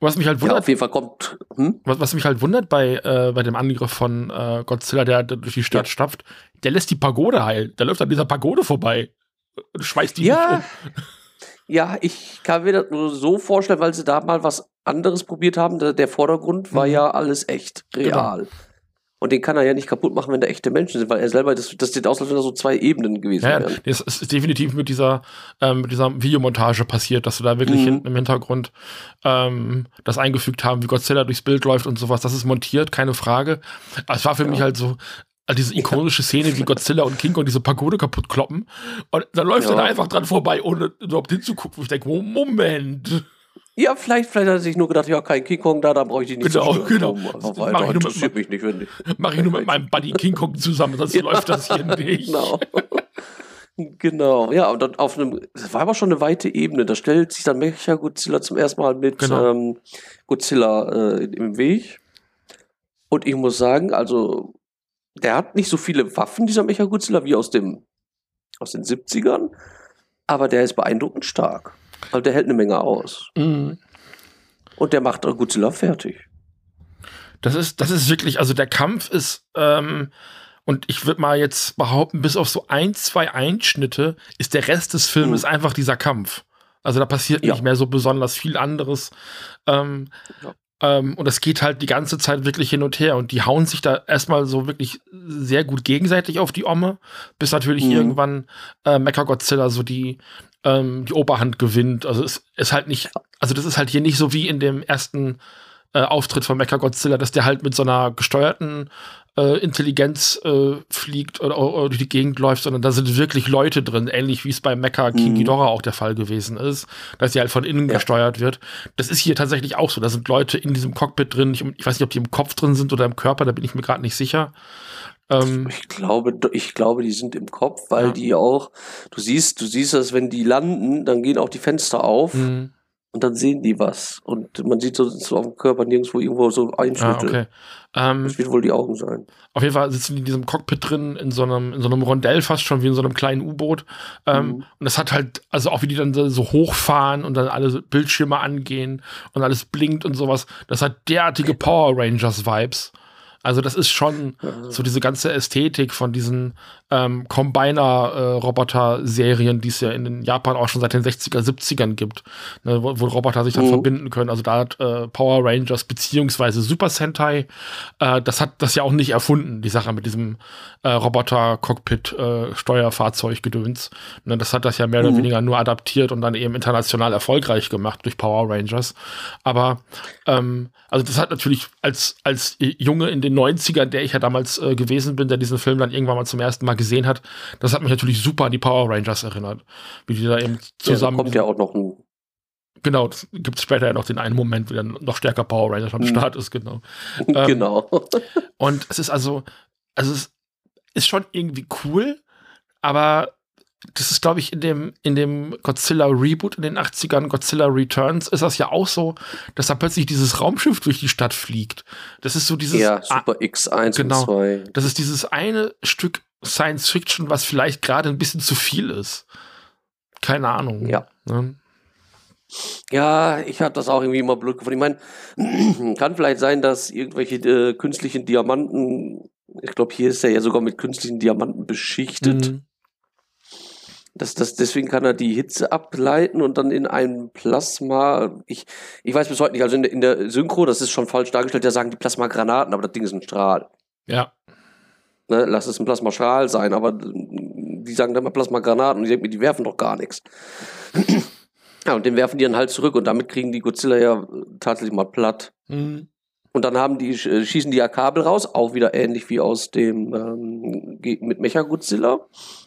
Was mich halt wundert, ja, auf jeden Fall kommt. Hm? Was, was, mich halt wundert bei, äh, bei dem Angriff von äh, Godzilla, der, der durch die Stadt ja. stapft, der lässt die Pagode heilen. Der läuft an dieser Pagode vorbei. Schmeißt die ja. Ja, ich kann mir das nur so vorstellen, weil sie da mal was anderes probiert haben. Der, der Vordergrund war mhm. ja alles echt, real. Genau. Und den kann er ja nicht kaputt machen, wenn da echte Menschen sind, weil er selber, das, das sieht aus, als wenn da so zwei Ebenen gewesen ja, wären. Das ist definitiv mit dieser, ähm, mit dieser Videomontage passiert, dass wir da wirklich mhm. hinten im Hintergrund ähm, das eingefügt haben, wie Godzilla durchs Bild läuft und sowas. Das ist montiert, keine Frage. Aber es war für ja. mich halt so, also diese ikonische Szene, wie Godzilla und King und diese Pagode kaputt kloppen. Und dann läuft ja. er da einfach dran vorbei, ohne überhaupt hinzugucken. Ich denke, Moment. Ja, vielleicht, vielleicht hat er sich nur gedacht, ja, kein King Kong da, da brauche ich die nicht genau, zu Genau, genau. Mach ich, interessiert mich nicht, wenn Mach ich nur mit meinem Buddy King Kong zusammen, sonst ja, läuft das hier nicht. Genau. genau, ja, und dann auf einem, das war aber schon eine weite Ebene, da stellt sich dann Mecha Godzilla zum ersten Mal mit genau. ähm, Godzilla äh, im Weg. Und ich muss sagen, also, der hat nicht so viele Waffen, dieser Mecha Godzilla, wie aus dem, aus den 70ern, aber der ist beeindruckend stark. Also der hält eine Menge aus. Mhm. Und der macht Godzilla fertig. Das ist, das ist wirklich, also der Kampf ist, ähm, und ich würde mal jetzt behaupten, bis auf so ein, zwei Einschnitte ist der Rest des Films mhm. einfach dieser Kampf. Also da passiert ja. nicht mehr so besonders viel anderes. Ähm, ja. ähm, und es geht halt die ganze Zeit wirklich hin und her. Und die hauen sich da erstmal so wirklich sehr gut gegenseitig auf die Omme, bis natürlich mhm. irgendwann äh, Mecha-Godzilla so die, ähm, die Oberhand gewinnt. Also es ist halt nicht, also das ist halt hier nicht so wie in dem ersten äh, Auftritt von Mecha Godzilla, dass der halt mit so einer gesteuerten äh, Intelligenz äh, fliegt oder, oder, durch die Gegend läuft, sondern da sind wirklich Leute drin, ähnlich wie es bei Mecha King mhm. Ghidorah auch der Fall gewesen ist, dass sie halt von innen ja. gesteuert wird. Das ist hier tatsächlich auch so. Da sind Leute in diesem Cockpit drin. Ich, ich weiß nicht, ob die im Kopf drin sind oder im Körper, da bin ich mir gerade nicht sicher. Ähm, ich glaube, ich glaube, die sind im Kopf, weil ja. die auch, du siehst, du siehst das, wenn die landen, dann gehen auch die Fenster auf. Mhm und dann sehen die was. Und man sieht so, so auf dem Körper nirgendwo irgendwo so Einschnitte. Ah, okay. Ähm, das wird wohl die Augen sein. Auf jeden Fall sitzen die in diesem Cockpit drin, in so einem, in so einem Rondell fast schon, wie in so einem kleinen U-Boot. Ähm, mhm. Und das hat halt, also auch wie die dann so hochfahren und dann alle Bildschirme angehen und alles blinkt und sowas. Das hat derartige Power Rangers-Vibes. Also das ist schon so diese ganze Ästhetik von diesen ähm, Combiner-Roboter-Serien, die es ja in Japan auch schon seit den 60er, 70ern gibt, ne, wo, wo, Roboter sich dann mhm. verbinden können. Also da hat äh, Power Rangers beziehungsweise Super Sentai, äh, das hat das ja auch nicht erfunden, die Sache mit diesem äh, Roboter-Cockpit-Steuerfahrzeug-Gedöns. Ne, das hat das ja mehr mhm. oder weniger nur adaptiert und dann eben international erfolgreich gemacht durch Power Rangers. Aber ähm, also das hat natürlich als, als Junge in den 90ern, der ich ja damals äh, gewesen bin, der diesen Film dann irgendwann mal zum ersten Mal gesehen hat, das hat mich natürlich super an die Power Rangers erinnert. Wie die da eben zusammen. Ja, kommt ja auch noch ein Genau, es gibt später ja noch den einen Moment, wo dann noch stärker Power Rangers am mhm. Start ist, genau. Ähm, genau. und es ist also, also es ist schon irgendwie cool, aber das ist, glaube ich, in dem, in dem Godzilla Reboot in den 80ern, Godzilla Returns, ist das ja auch so, dass da plötzlich dieses Raumschiff durch die Stadt fliegt. Das ist so dieses. Ja, Super X1 genau, und 2. Das ist dieses eine Stück Science Fiction, was vielleicht gerade ein bisschen zu viel ist. Keine Ahnung. Ja. Ne? Ja, ich hatte das auch irgendwie immer blöd gefunden. Ich meine, kann vielleicht sein, dass irgendwelche äh, künstlichen Diamanten, ich glaube, hier ist er ja sogar mit künstlichen Diamanten beschichtet. Mhm. Das, das, deswegen kann er die Hitze ableiten und dann in ein Plasma. Ich, ich weiß bis heute nicht, also in der, in der Synchro, das ist schon falsch dargestellt, da sagen die Plasmagranaten, aber das Ding ist ein Strahl. Ja. Ne, lass es ein Plasmastrahl sein, aber die sagen dann mal Plasmagranaten und ich denke mir, die werfen doch gar nichts. ja, und den werfen die dann halt zurück und damit kriegen die Godzilla ja tatsächlich mal platt. Mhm. Und dann haben die, äh, schießen die ja Kabel raus, auch wieder ähnlich wie aus dem ähm, mit Mecha Godzilla,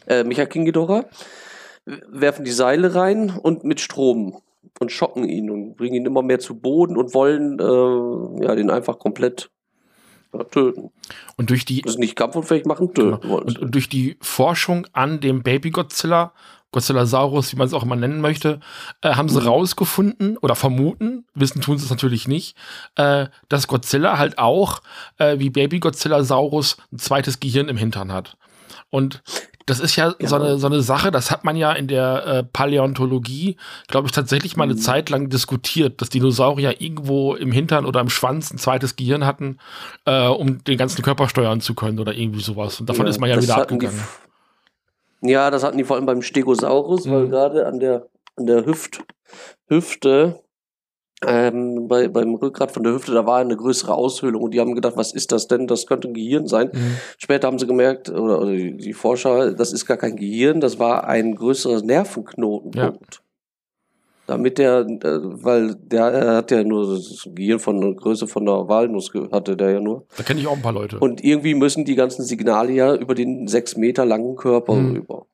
äh, Mecha King Ghidorah, werfen die Seile rein und mit Strom und schocken ihn und bringen ihn immer mehr zu Boden und wollen äh, ja, den einfach komplett ja, töten. Und durch die. Also nicht kampfunfähig machen, töten genau. und, und, durch die Forschung an dem Baby Godzilla Godzillasaurus, wie man es auch immer nennen möchte, äh, haben sie mhm. rausgefunden oder vermuten, wissen tun sie es natürlich nicht, äh, dass Godzilla halt auch äh, wie Baby Godzillasaurus ein zweites Gehirn im Hintern hat. Und das ist ja, ja, So, eine, so eine Sache, das hat man ja in der äh, Paläontologie, glaube ich, tatsächlich mal eine mhm. Zeit lang diskutiert, dass Dinosaurier irgendwo im Hintern oder im Schwanz ein zweites Gehirn hatten, äh, um den ganzen Körper steuern zu können oder irgendwie sowas. Und davon ja, ist man ja wieder abgegangen. Ja, das hatten die vor allem beim Stegosaurus, mhm. weil gerade an der, an der Hüft, Hüfte, ähm, bei, beim Rückgrat von der Hüfte, da war eine größere Aushöhlung und die haben gedacht, was ist das denn? Das könnte ein Gehirn sein. Mhm. Später haben sie gemerkt, oder, oder die, Forscher, das ist gar kein Gehirn, das war ein größerer Nervenknotenpunkt. Ja damit der, äh, weil der hat ja nur das Gehirn von der Größe von der Walnuss hatte der ja nur. Da kenne ich auch ein paar Leute. Und irgendwie müssen die ganzen Signale ja über den sechs Meter langen Körper hm. rüber.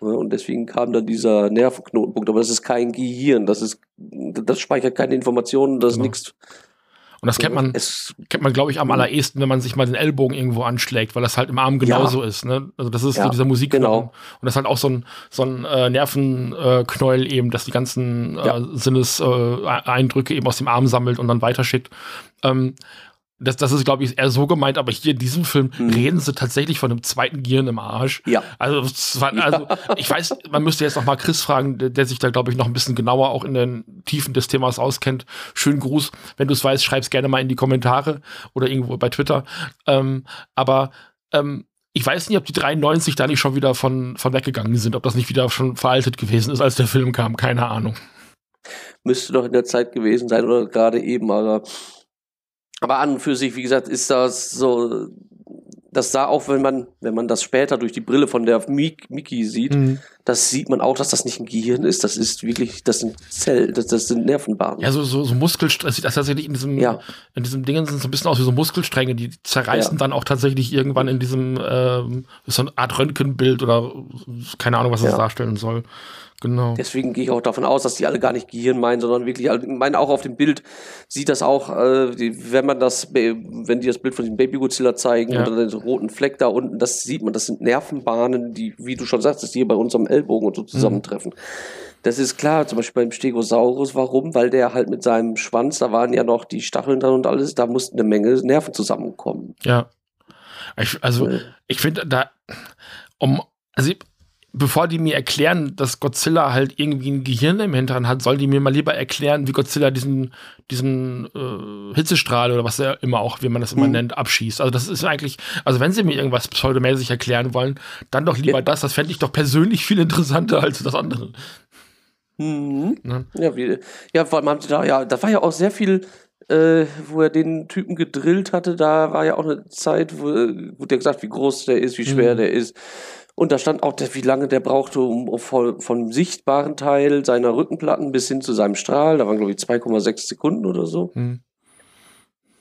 Und deswegen kam da dieser Nervenknotenpunkt. Aber das ist kein Gehirn, das ist, das speichert keine Informationen, das genau. ist nichts und das kennt man, es, kennt man, glaube ich, am allerersten, wenn man sich mal den Ellbogen irgendwo anschlägt, weil das halt im Arm genauso ja. ist. Ne? Also das ist ja, so dieser Musik. Genau. Und das ist halt auch so ein, so ein äh, Nervenknäuel eben, dass die ganzen äh, Sinneseindrücke eben aus dem Arm sammelt und dann weiterschickt. Ähm, das, das ist, glaube ich, eher so gemeint, aber hier in diesem Film mhm. reden sie tatsächlich von einem zweiten Gehirn im Arsch. Ja. Also, war, also ich weiß, man müsste jetzt noch mal Chris fragen, der, der sich da, glaube ich, noch ein bisschen genauer auch in den Tiefen des Themas auskennt. Schönen Gruß. Wenn du es weißt, schreib's gerne mal in die Kommentare oder irgendwo bei Twitter. Ähm, aber ähm, ich weiß nicht, ob die 93 da nicht schon wieder von, von weggegangen sind, ob das nicht wieder schon veraltet gewesen ist, als der Film kam. Keine Ahnung. Müsste doch in der Zeit gewesen sein oder gerade eben, aber aber an und für sich, wie gesagt, ist das so, das sah auch, wenn man, wenn man das später durch die Brille von der Miki sieht, mhm. das sieht man auch, dass das nicht ein Gehirn ist. Das ist wirklich, das sind Zellen, das, das sind Nervenbahnen. Ja, so, so, so Muskelstränge, das sieht tatsächlich in diesem, ja. in diesem Dingen sind so ein bisschen aus wie so Muskelstränge, die zerreißen ja. dann auch tatsächlich irgendwann in diesem, ähm, so eine Art Röntgenbild oder keine Ahnung, was das ja. darstellen soll. Genau. Deswegen gehe ich auch davon aus, dass die alle gar nicht Gehirn meinen, sondern wirklich, ich meine auch auf dem Bild sieht das auch, äh, wenn man das, wenn die das Bild von dem Baby Godzilla zeigen ja. oder den roten Fleck da unten, das sieht man, das sind Nervenbahnen, die, wie du schon sagst, die hier bei uns am Ellbogen und so mhm. zusammentreffen. Mhm. Das ist klar, zum Beispiel beim Stegosaurus, warum? Weil der halt mit seinem Schwanz, da waren ja noch die Stacheln dran und alles, da mussten eine Menge Nerven zusammenkommen. Ja. Ich, also, ich finde da, um, also bevor die mir erklären, dass Godzilla halt irgendwie ein Gehirn im Hintern hat, soll die mir mal lieber erklären, wie Godzilla diesen, diesen äh, Hitzestrahl oder was er immer auch, wie man das immer mhm. nennt, abschießt. Also das ist eigentlich, also wenn sie mir irgendwas pseudomäßig erklären wollen, dann doch lieber ja. das. Das fände ich doch persönlich viel interessanter als das andere. Mhm. Ne? Ja, wie, ja, vor allem haben sie da, ja, da war ja auch sehr viel äh, wo er den Typen gedrillt hatte, da war ja auch eine Zeit, wo, wo der gesagt, wie groß der ist, wie schwer mhm. der ist. Und da stand auch, wie lange der brauchte, um von, vom sichtbaren Teil seiner Rückenplatten bis hin zu seinem Strahl. Da waren, glaube ich, 2,6 Sekunden oder so. Hm.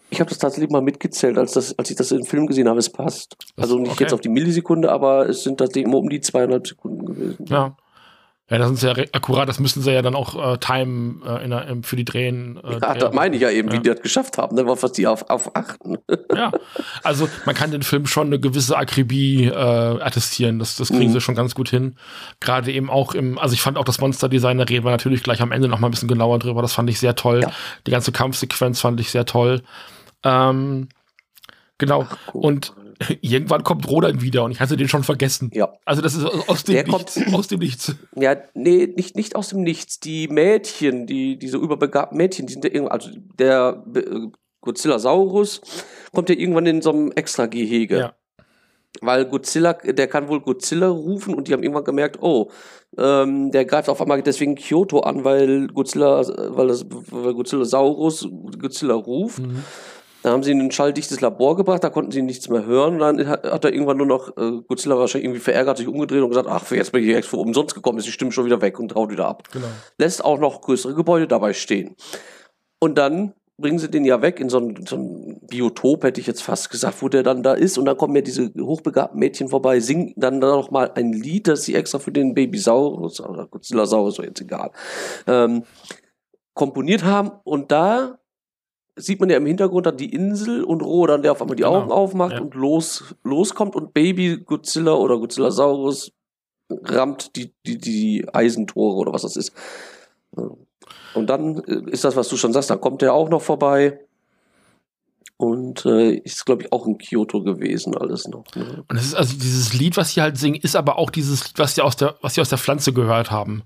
Ich habe das tatsächlich mal mitgezählt, als, das, als ich das im Film gesehen habe. Es passt. Also nicht okay. jetzt auf die Millisekunde, aber es sind tatsächlich immer um die zweieinhalb Sekunden gewesen. Ja. Ja, das ist ja akkurat, das müssen sie ja dann auch äh, timen äh, der, für die Drehen. Äh, ja, da meine ich ja eben, ja. wie die das geschafft haben, ne? was die auf, auf achten. ja, also man kann den Film schon eine gewisse Akribie äh, attestieren, das, das kriegen mhm. sie schon ganz gut hin. Gerade eben auch im, also ich fand auch das Monster-Design, da reden wir natürlich gleich am Ende noch mal ein bisschen genauer drüber, das fand ich sehr toll. Ja. Die ganze Kampfsequenz fand ich sehr toll. Ähm, genau, Ach, cool. und irgendwann kommt Rodan wieder und ich hatte den schon vergessen. Ja. Also das ist aus dem, Der Nichts, kommt, aus dem Nichts. Ja, nee, nicht, nicht aus dem Nichts. Die Mädchen, die, diese überbegabten Mädchen, die sind ja irgendwann, also der äh, Godzilla-Saurus kommt ja irgendwann in so einem Extra-Gehege. Ja. Weil Godzilla, der kann wohl Godzilla rufen und die haben irgendwann gemerkt, oh, ähm, der greift auf einmal deswegen Kyoto an, weil Godzilla, weil das, weil Godzilla Saurus Godzilla ruft. Mhm. Da haben sie in ein schalldichtes Labor gebracht, da konnten sie nichts mehr hören. Und dann hat, hat er irgendwann nur noch äh, Godzilla wahrscheinlich irgendwie verärgert, sich umgedreht und gesagt, ach, jetzt bin ich extra umsonst gekommen, ist die Stimme schon wieder weg und traut wieder ab. Genau. Lässt auch noch größere Gebäude dabei stehen. Und dann bringen sie den ja weg in so ein, so ein Biotop, hätte ich jetzt fast gesagt, wo der dann da ist. Und dann kommen ja diese hochbegabten Mädchen vorbei, singen dann da noch mal ein Lied, das sie extra für den Babysaurus oder Godzilla-Saurus, so jetzt egal, ähm, komponiert haben. Und da sieht man ja im Hintergrund dann die Insel und Rodan, der auf einmal die genau. Augen aufmacht ja. und los, loskommt und Baby Godzilla oder Godzillasaurus rammt die, die, die Eisentore oder was das ist. Und dann äh, ist das, was du schon sagst, da kommt der auch noch vorbei. Und äh, ist, glaube ich, auch in Kyoto gewesen, alles noch. Ne? Und es ist also dieses Lied, was sie halt singen, ist aber auch dieses Lied, was sie aus der, was sie aus der Pflanze gehört haben.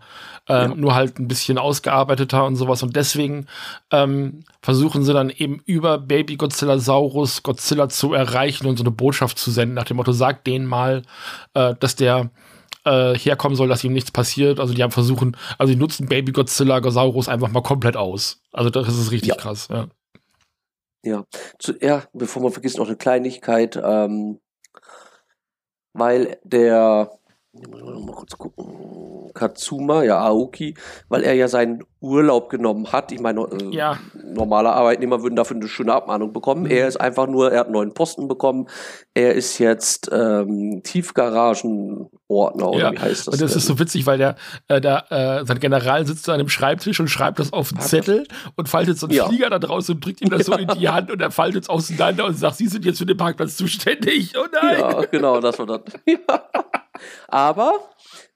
Ähm, ja. Nur halt ein bisschen ausgearbeiteter und sowas. Und deswegen ähm, versuchen sie dann eben über Baby Godzilla Saurus Godzilla zu erreichen und so eine Botschaft zu senden, nach dem Motto, sag denen mal, äh, dass der äh, herkommen soll, dass ihm nichts passiert. Also die haben versuchen, also die nutzen Baby Godzilla Saurus einfach mal komplett aus. Also das ist richtig ja. krass, ja. Ja, zu, ja, bevor man vergisst, noch eine Kleinigkeit, ähm, weil der, mal kurz gucken, Katsuma, ja, Aoki, weil er ja seinen Urlaub genommen hat. Ich meine, äh, ja. normale Arbeitnehmer würden dafür eine schöne Abmahnung bekommen. Mhm. Er ist einfach nur, er hat einen neuen Posten bekommen. Er ist jetzt ähm, Tiefgaragenordner oder ja. wie heißt das? Und das denn? ist so witzig, weil der, äh, der äh, sein General sitzt an einem Schreibtisch und schreibt das auf einen Zettel und faltet so einen ja. Flieger da draußen und drückt ihm das so in die Hand und er faltet es auseinander und sagt, Sie sind jetzt für den Parkplatz zuständig. Oh nein! Ja, genau, das war das. Aber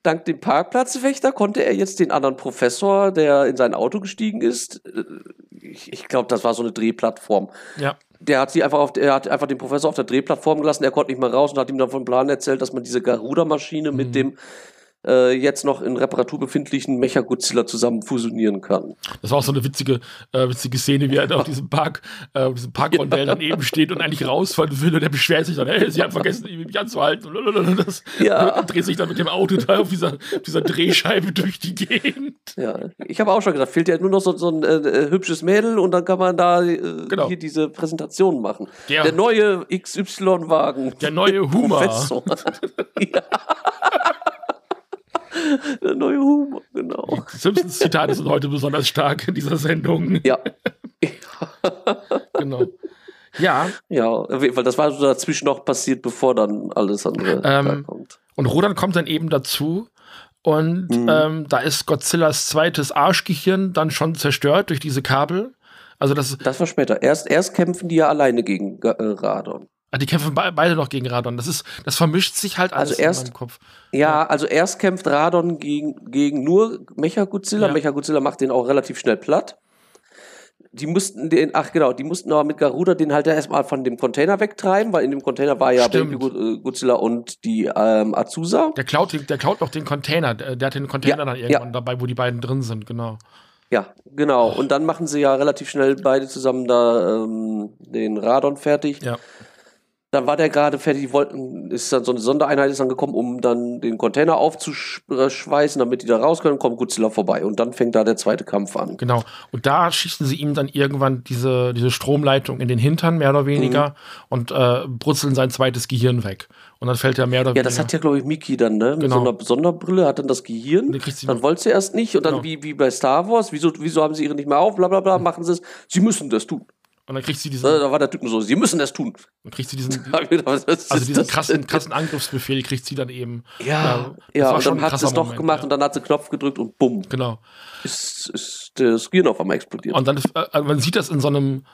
dank dem Parkplatzwächter konnte er jetzt den anderen Professor, der in sein Auto gestiegen ist, äh, ich, ich glaube, das war so eine Drehplattform. Ja. Der hat sie einfach auf, er hat einfach den Professor auf der Drehplattform gelassen, er konnte nicht mehr raus und hat ihm dann vom Plan erzählt, dass man diese Garuda-Maschine mhm. mit dem äh, jetzt noch in Reparatur befindlichen Mecha-Godzilla zusammen fusionieren kann. Das war auch so eine witzige, äh, witzige Szene, wie er da auf diesem Park, äh, auf diesem Parkrondell ja. daneben steht und eigentlich rausfallen will und er beschwert sich dann, hey, sie haben vergessen, mich anzuhalten. Das, ja. Und dreht sich dann mit dem Auto da auf dieser, dieser Drehscheibe durch die Gegend. Ja, ich habe auch schon gesagt, fehlt ja nur noch so, so ein äh, äh hübsches Mädel und dann kann man da äh, genau. hier diese Präsentation machen. Der, der neue XY-Wagen. Der neue Humor. ja. Der neue Humor, genau. Die Simpsons-Zitate sind heute besonders stark in dieser Sendung. Ja. genau. Ja. Ja, weil das war so dazwischen noch passiert, bevor dann alles andere ähm, kommt. Und Rodan kommt dann eben dazu. Und mhm. ähm, da ist Godzillas zweites Arschgehirn dann schon zerstört durch diese Kabel. Also das, das war später. Erst, erst kämpfen die ja alleine gegen äh, Radon. Ah, die kämpfen be beide noch gegen Radon. Das ist, das vermischt sich halt alles also erst, in meinem Kopf. Ja, ja, also erst kämpft Radon gegen, gegen nur Mechagodzilla. Ja. Mechagodzilla macht den auch relativ schnell platt. Die mussten den, ach genau, die mussten aber mit Garuda den halt erstmal von dem Container wegtreiben, weil in dem Container war ja Stimmt. Baby Godzilla und die ähm, Azusa. Der klaut, der klaut noch den Container. Der hat den Container ja, dann irgendwann dabei, wo die beiden drin sind, genau. Ja, genau. Und dann machen sie ja relativ schnell beide zusammen da ähm, den Radon fertig. Ja. Dann war der gerade fertig, die wollten, ist dann so eine Sondereinheit ist dann gekommen, um dann den Container aufzuschweißen, damit die da raus können, kommt Godzilla vorbei. Und dann fängt da der zweite Kampf an. Genau. Und da schießen sie ihm dann irgendwann diese, diese Stromleitung in den Hintern, mehr oder weniger, mhm. und äh, brutzeln sein zweites Gehirn weg. Und dann fällt er mehr oder weniger. Ja, das hat ja, glaube ich, Miki dann, ne? Mit genau. so einer Sonderbrille hat dann das Gehirn. Dann wollte sie erst nicht. Und dann genau. wie, wie bei Star Wars, wieso, wieso haben sie ihre nicht mehr auf, bla bla bla, machen sie es. Sie müssen das tun. Und dann kriegt sie diesen. Da war der Typ so, sie müssen es tun. Dann kriegt sie diesen. also diesen krassen, krassen Angriffsbefehl kriegt sie dann eben. Ja, äh, ja, und dann hat sie es doch gemacht ja. und dann hat sie Knopf gedrückt und bumm. Genau. Ist, ist der Screen auf einmal explodiert. Und dann, äh, man sieht das in so einem,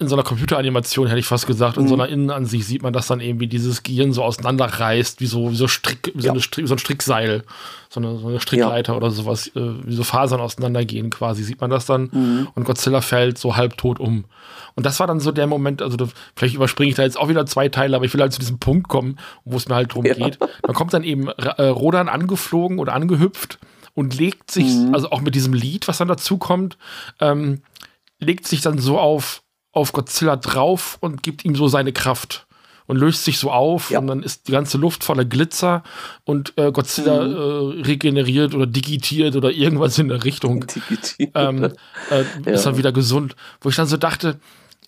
in so einer Computeranimation, hätte ich fast gesagt, in mhm. so einer Innenansicht sieht man das dann eben, wie dieses Gehirn so auseinanderreißt, wie so, wie so, Strick, wie so, eine Strick, so ein Strickseil, so eine, so eine Strickleiter ja. oder sowas, äh, wie so Fasern auseinandergehen quasi, sieht man das dann. Mhm. Und Godzilla fällt so halbtot um. Und das war dann so der Moment, also da, vielleicht überspringe ich da jetzt auch wieder zwei Teile, aber ich will halt zu diesem Punkt kommen, wo es mir halt drum ja. geht. Dann kommt dann eben äh, Rodan angeflogen oder angehüpft und legt sich, mhm. also auch mit diesem Lied, was dann dazu kommt, ähm, legt sich dann so auf auf Godzilla drauf und gibt ihm so seine Kraft und löst sich so auf ja. und dann ist die ganze Luft voller Glitzer und äh, Godzilla mhm. äh, regeneriert oder digitiert oder irgendwas in der Richtung. Ähm, äh, ja. Ist dann wieder gesund. Wo ich dann so dachte,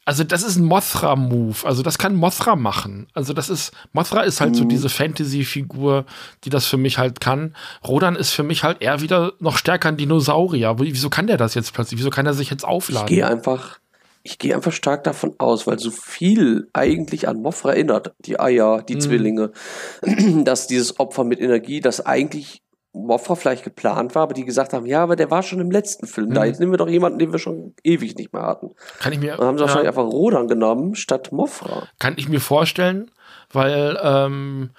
also das ist ein Mothra-Move. Also das kann Mothra machen. Also das ist, Mothra ist halt mhm. so diese Fantasy-Figur, die das für mich halt kann. Rodan ist für mich halt eher wieder noch stärker ein Dinosaurier. Wieso kann der das jetzt plötzlich? Wieso kann er sich jetzt aufladen? Ich gehe einfach, ich gehe einfach stark davon aus, weil so viel eigentlich an Mothra erinnert, die Eier, die mhm. Zwillinge, dass dieses Opfer mit Energie, das eigentlich Mothra vielleicht geplant war, aber die gesagt haben, ja, aber der war schon im letzten Film mhm. da. Jetzt nehmen wir doch jemanden, den wir schon ewig nicht mehr hatten. Kann ich mir. Dann haben sie ja. wahrscheinlich einfach Rodan genommen statt Mothra. Kann ich mir vorstellen, weil ähm,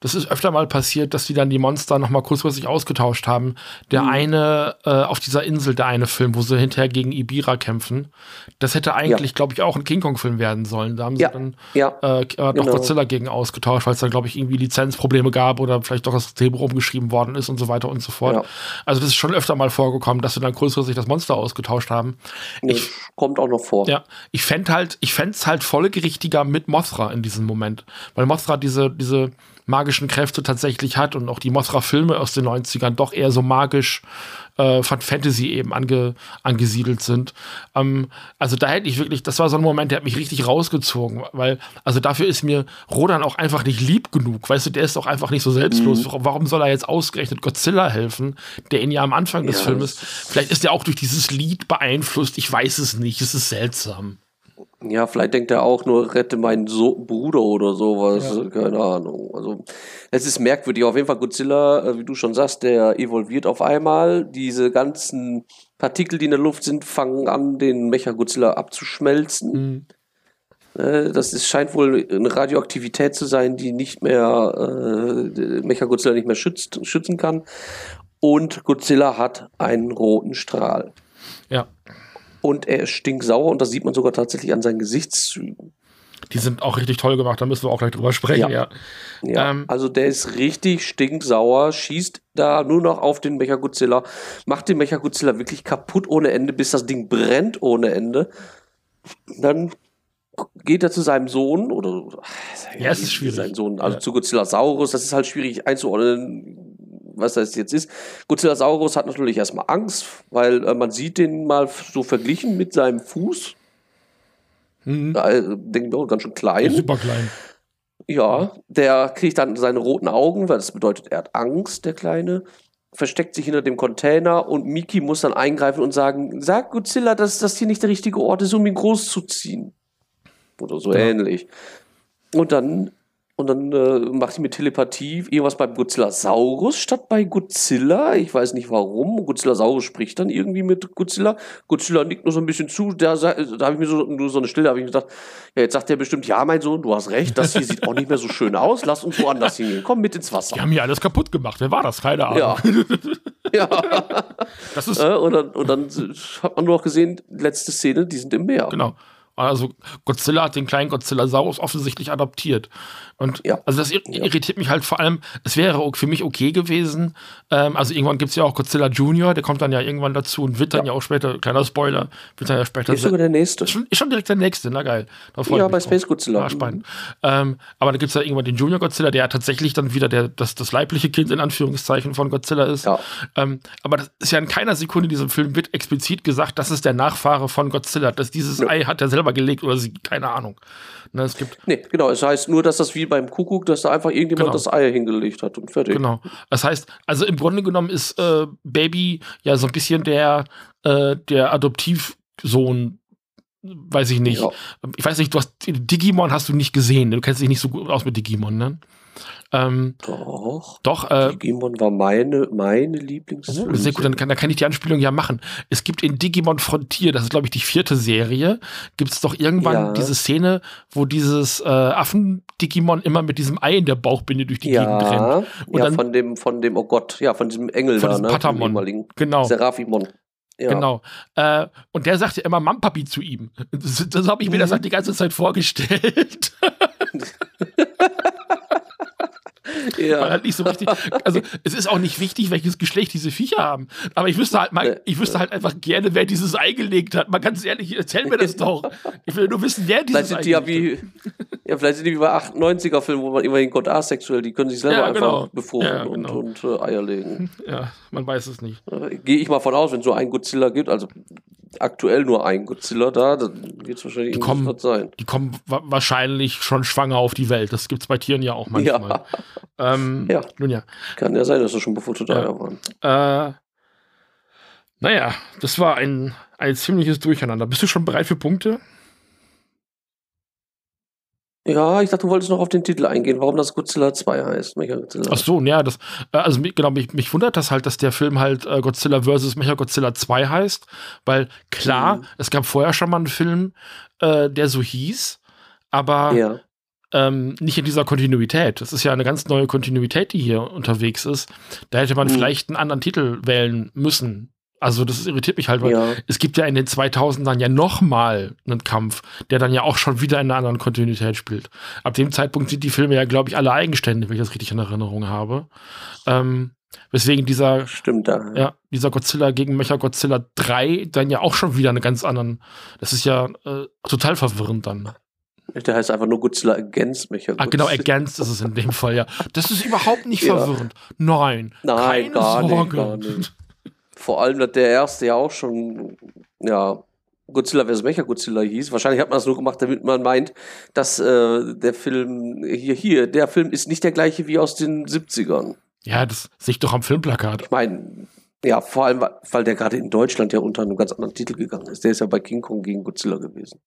das ist öfter mal passiert, dass die dann die Monster noch mal kurzfristig ausgetauscht haben. Der mhm. eine äh, auf dieser Insel, der eine Film, wo sie hinterher gegen Ibira kämpfen, das hätte eigentlich, ja. glaube ich, auch ein King Kong-Film werden sollen. Da haben sie ja. dann ja. äh, äh genau. noch Godzilla gegen ausgetauscht, weil es dann, glaube ich, irgendwie Lizenzprobleme gab oder vielleicht doch das Drehbuch umgeschrieben worden ist und so weiter und so fort. Ja. Also das ist schon öfter mal vorgekommen, dass sie dann kurzfristig das Monster ausgetauscht haben. Das ich, kommt auch noch vor. Ja, ich fände halt, ich fände es halt folgerichtiger mit Mothra in diesem Moment, weil Mothra diese, diese magischen Kräfte tatsächlich hat und auch die Mothra-Filme aus den 90ern doch eher so magisch äh, von Fantasy eben ange, angesiedelt sind. Ähm, also da hätte ich wirklich, das war so ein Moment, der hat mich richtig rausgezogen, weil, also dafür ist mir Rodan auch einfach nicht lieb genug. Weißt du, der ist auch einfach nicht so selbstlos. Mhm. Warum soll er jetzt ausgerechnet Godzilla helfen, der ihn ja am Anfang des ja, Filmes, vielleicht ist er auch durch dieses Lied beeinflusst, ich weiß es nicht, es ist seltsam. Ja, vielleicht denkt er auch nur, rette meinen so Bruder oder sowas. Ja. Keine Ahnung. Also, es ist merkwürdig. Auf jeden Fall Godzilla, äh, wie du schon sagst, der evolviert auf einmal. Diese ganzen Partikel, die in der Luft sind, fangen an, den Mecha-Godzilla abzuschmelzen. Mhm. Äh, das ist, scheint wohl eine Radioaktivität zu sein, die nicht mehr, äh, Mecha-Godzilla nicht mehr schützt, schützen kann. Und Godzilla hat einen roten Strahl. Ja und er ist stinksauer und das sieht man sogar tatsächlich an seinen Gesichtszügen. Die sind auch richtig toll gemacht, da müssen wir auch gleich drüber sprechen, ja. ja. ja ähm, also der ist richtig stinksauer, schießt da nur noch auf den Mechagodzilla, macht den Mechagodzilla wirklich kaputt ohne Ende, bis das Ding brennt ohne Ende. Dann geht er zu seinem Sohn oder ja, es ist schwierig. Sein Sohn, also ja. zu Godzilla Saurus, das ist halt schwierig einzuordnen was das jetzt ist. Godzillasaurus hat natürlich erstmal Angst, weil äh, man sieht den mal so verglichen mit seinem Fuß. Mhm. Da äh, denken wir, ganz schön klein. super klein. Ja, der kriegt dann seine roten Augen, weil das bedeutet, er hat Angst, der Kleine. Versteckt sich hinter dem Container und Miki muss dann eingreifen und sagen: Sag Godzilla, dass das hier nicht der richtige Ort ist, um ihn großzuziehen. Oder so ja. ähnlich. Und dann und dann äh, macht sie mit Telepathie irgendwas beim Godzillasaurus statt bei Godzilla. Ich weiß nicht warum. Godzillasaurus spricht dann irgendwie mit Godzilla. Godzilla nickt nur so ein bisschen zu. Da, da habe ich mir so, nur so eine Stille, habe ich gedacht, ja, jetzt sagt er bestimmt, ja, mein Sohn, du hast recht, das hier sieht auch nicht mehr so schön aus. Lass uns woanders hingehen. Komm mit ins Wasser. Die haben hier alles kaputt gemacht. Wer war das? Keine Ahnung. Ja. ja. Das ist äh, und, dann, und dann hat man nur noch gesehen, letzte Szene, die sind im Meer. Genau. Also Godzilla hat den kleinen Godzillasaurus offensichtlich adoptiert. Und ja. also das irritiert mich halt vor allem, es wäre für mich okay gewesen. Ähm, also irgendwann gibt es ja auch Godzilla Junior, der kommt dann ja irgendwann dazu und wird dann ja, ja auch später, kleiner Spoiler, wird dann ja später. Ist sogar der nächste. Ist schon, ist schon direkt der nächste, na geil. Ja, bei Space Godzilla. Ja, spannend. Ähm, aber dann gibt es ja irgendwann den Junior Godzilla, der ja tatsächlich dann wieder der, das, das leibliche Kind in Anführungszeichen von Godzilla ist. Ja. Ähm, aber das ist ja in keiner Sekunde in diesem Film wird explizit gesagt, das ist der Nachfahre von Godzilla. Dass dieses ja. Ei hat er selber gelegt oder sie, keine Ahnung. Ne, es gibt nee, genau. Es heißt nur, dass das wie beim Kuckuck, dass da einfach irgendjemand genau. das Ei hingelegt hat und fertig. Genau. Das heißt, also im Grunde genommen ist äh, Baby ja so ein bisschen der, äh, der Adoptivsohn weiß ich nicht. Ja. Ich weiß nicht, du hast Digimon hast du nicht gesehen. Du kennst dich nicht so gut aus mit Digimon, ne? Ähm, doch. Doch. Äh, Digimon war meine, meine Lieblingsserie. Oh, sehr gut, dann kann, dann kann ich die Anspielung ja machen. Es gibt in Digimon Frontier, das ist glaube ich die vierte Serie, gibt es doch irgendwann ja. diese Szene, wo dieses äh, Affen-Digimon immer mit diesem Ei in der Bauchbinde durch die ja. Gegend rennt. Und ja, dann, von dem, von dem, oh Gott, ja, von diesem Engel von da, diesem ne? Patamon. Genau. Seraphimon. Ja. Genau. Äh, und der sagt ja immer Mampapi zu ihm. Das, das habe ich mir mhm. das halt die ganze Zeit vorgestellt. Ja. Weil halt nicht so richtig. Also es ist auch nicht wichtig, welches Geschlecht diese Viecher haben. Aber ich wüsste halt mal, ich wüsste halt einfach gerne, wer dieses Ei gelegt hat. Man ganz ehrlich, erzähl mir das doch. Ich will nur wissen, wer dieses vielleicht Ei sind die ja wie, Ja, vielleicht sind die wie bei 98er Filmen, wo man immerhin Gott asexuell, die können sich selber ja, genau. einfach befruchten genau. und, und äh, Eier legen. Ja, man weiß es nicht. Äh, Gehe ich mal von aus, wenn es so einen Godzilla gibt, also aktuell nur ein Godzilla da, dann wird es wahrscheinlich die kommen, sein. Die kommen wahrscheinlich schon schwanger auf die Welt. Das gibt es bei Tieren ja auch manchmal. Ja. Ähm, ja. Nun ja. Kann ja sein, dass sie schon bevor da ja. waren. Äh, naja, das war ein, ein ziemliches Durcheinander. Bist du schon bereit für Punkte? Ja, ich dachte, du wolltest noch auf den Titel eingehen, warum das Godzilla 2 heißt. Mechagodzilla. Ach so, ja, das, äh, also genau, mich, mich wundert das halt, dass der Film halt äh, Godzilla vs. Mechagodzilla 2 heißt, weil klar, mhm. es gab vorher schon mal einen Film, äh, der so hieß, aber ja. ähm, nicht in dieser Kontinuität. Das ist ja eine ganz neue Kontinuität, die hier unterwegs ist. Da hätte man mhm. vielleicht einen anderen Titel wählen müssen. Also das irritiert mich halt, weil ja. es gibt ja in den 2000ern ja noch mal einen Kampf, der dann ja auch schon wieder in einer anderen Kontinuität spielt. Ab dem Zeitpunkt sind die Filme ja, glaube ich, alle eigenständig, wenn ich das richtig in Erinnerung habe. Ähm, weswegen dieser, Stimmt, da. ja, dieser Godzilla gegen Mecha Godzilla 3 dann ja auch schon wieder einen ganz anderen, das ist ja äh, total verwirrend dann. Der heißt einfach nur Godzilla Against Mecha Ah, genau, Against ist es in dem Fall, ja. Das ist überhaupt nicht ja. verwirrend. Nein, Nein keine gar Sorge. Nicht, gar nicht. Vor allem, dass der erste ja auch schon, ja, Godzilla vs. Mecha Godzilla hieß. Wahrscheinlich hat man das nur gemacht, damit man meint, dass äh, der Film hier, hier, der Film ist nicht der gleiche wie aus den 70ern. Ja, das sehe ich doch am Filmplakat. Ich meine, ja, vor allem, weil der gerade in Deutschland ja unter einem ganz anderen Titel gegangen ist. Der ist ja bei King Kong gegen Godzilla gewesen.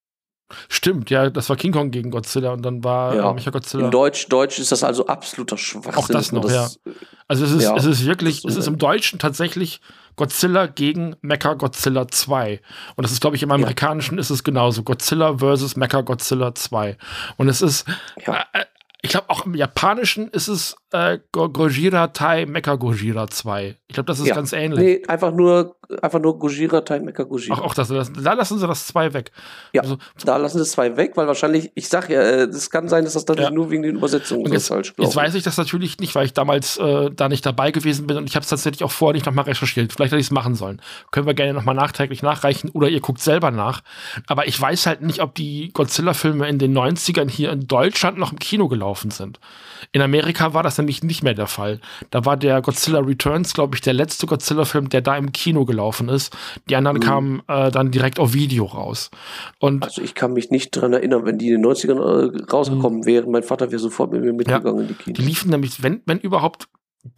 Stimmt, ja, das war King Kong gegen Godzilla und dann war ja. Mecha Godzilla. In Deutsch, Deutsch ist das also absoluter Schwachsinn. Auch das noch, das, ja. Also es ist, ja, es ist wirklich, es ist im Deutschen tatsächlich Godzilla gegen Mecha Godzilla 2. Und das ist, glaube ich, im Amerikanischen ja. ist es genauso. Godzilla versus Mecha Godzilla 2. Und es ist, ja. äh, ich glaube, auch im Japanischen ist es äh, Gojira Tai Mecha Gojira 2. Ich glaube, das ist ja. ganz ähnlich. Nee, einfach nur einfach nur Gojira, Time Mecha Gojira. Ach, auch das, das, da lassen sie das zwei weg. Ja, also, da lassen sie das zwei weg, weil wahrscheinlich, ich sag ja, es äh, kann sein, dass das dann ja. nur wegen den Übersetzungen und jetzt, so falsch Jetzt weiß ich das natürlich nicht, weil ich damals äh, da nicht dabei gewesen bin und ich habe es tatsächlich auch vorher nicht nochmal recherchiert. Vielleicht hätte ich es machen sollen. Können wir gerne nochmal nachträglich nachreichen oder ihr guckt selber nach. Aber ich weiß halt nicht, ob die Godzilla-Filme in den 90ern hier in Deutschland noch im Kino gelaufen sind. In Amerika war das nämlich nicht mehr der Fall. Da war der Godzilla Returns, glaube ich, der letzte Godzilla-Film, der da im Kino gelaufen ist. Die anderen mhm. kamen äh, dann direkt auf Video raus. Und also ich kann mich nicht daran erinnern, wenn die in den 90ern äh, rausgekommen mhm. wären. Mein Vater wäre sofort mit mir mitgegangen ja, in die Kinos. Die liefen nämlich, wenn, wenn überhaupt,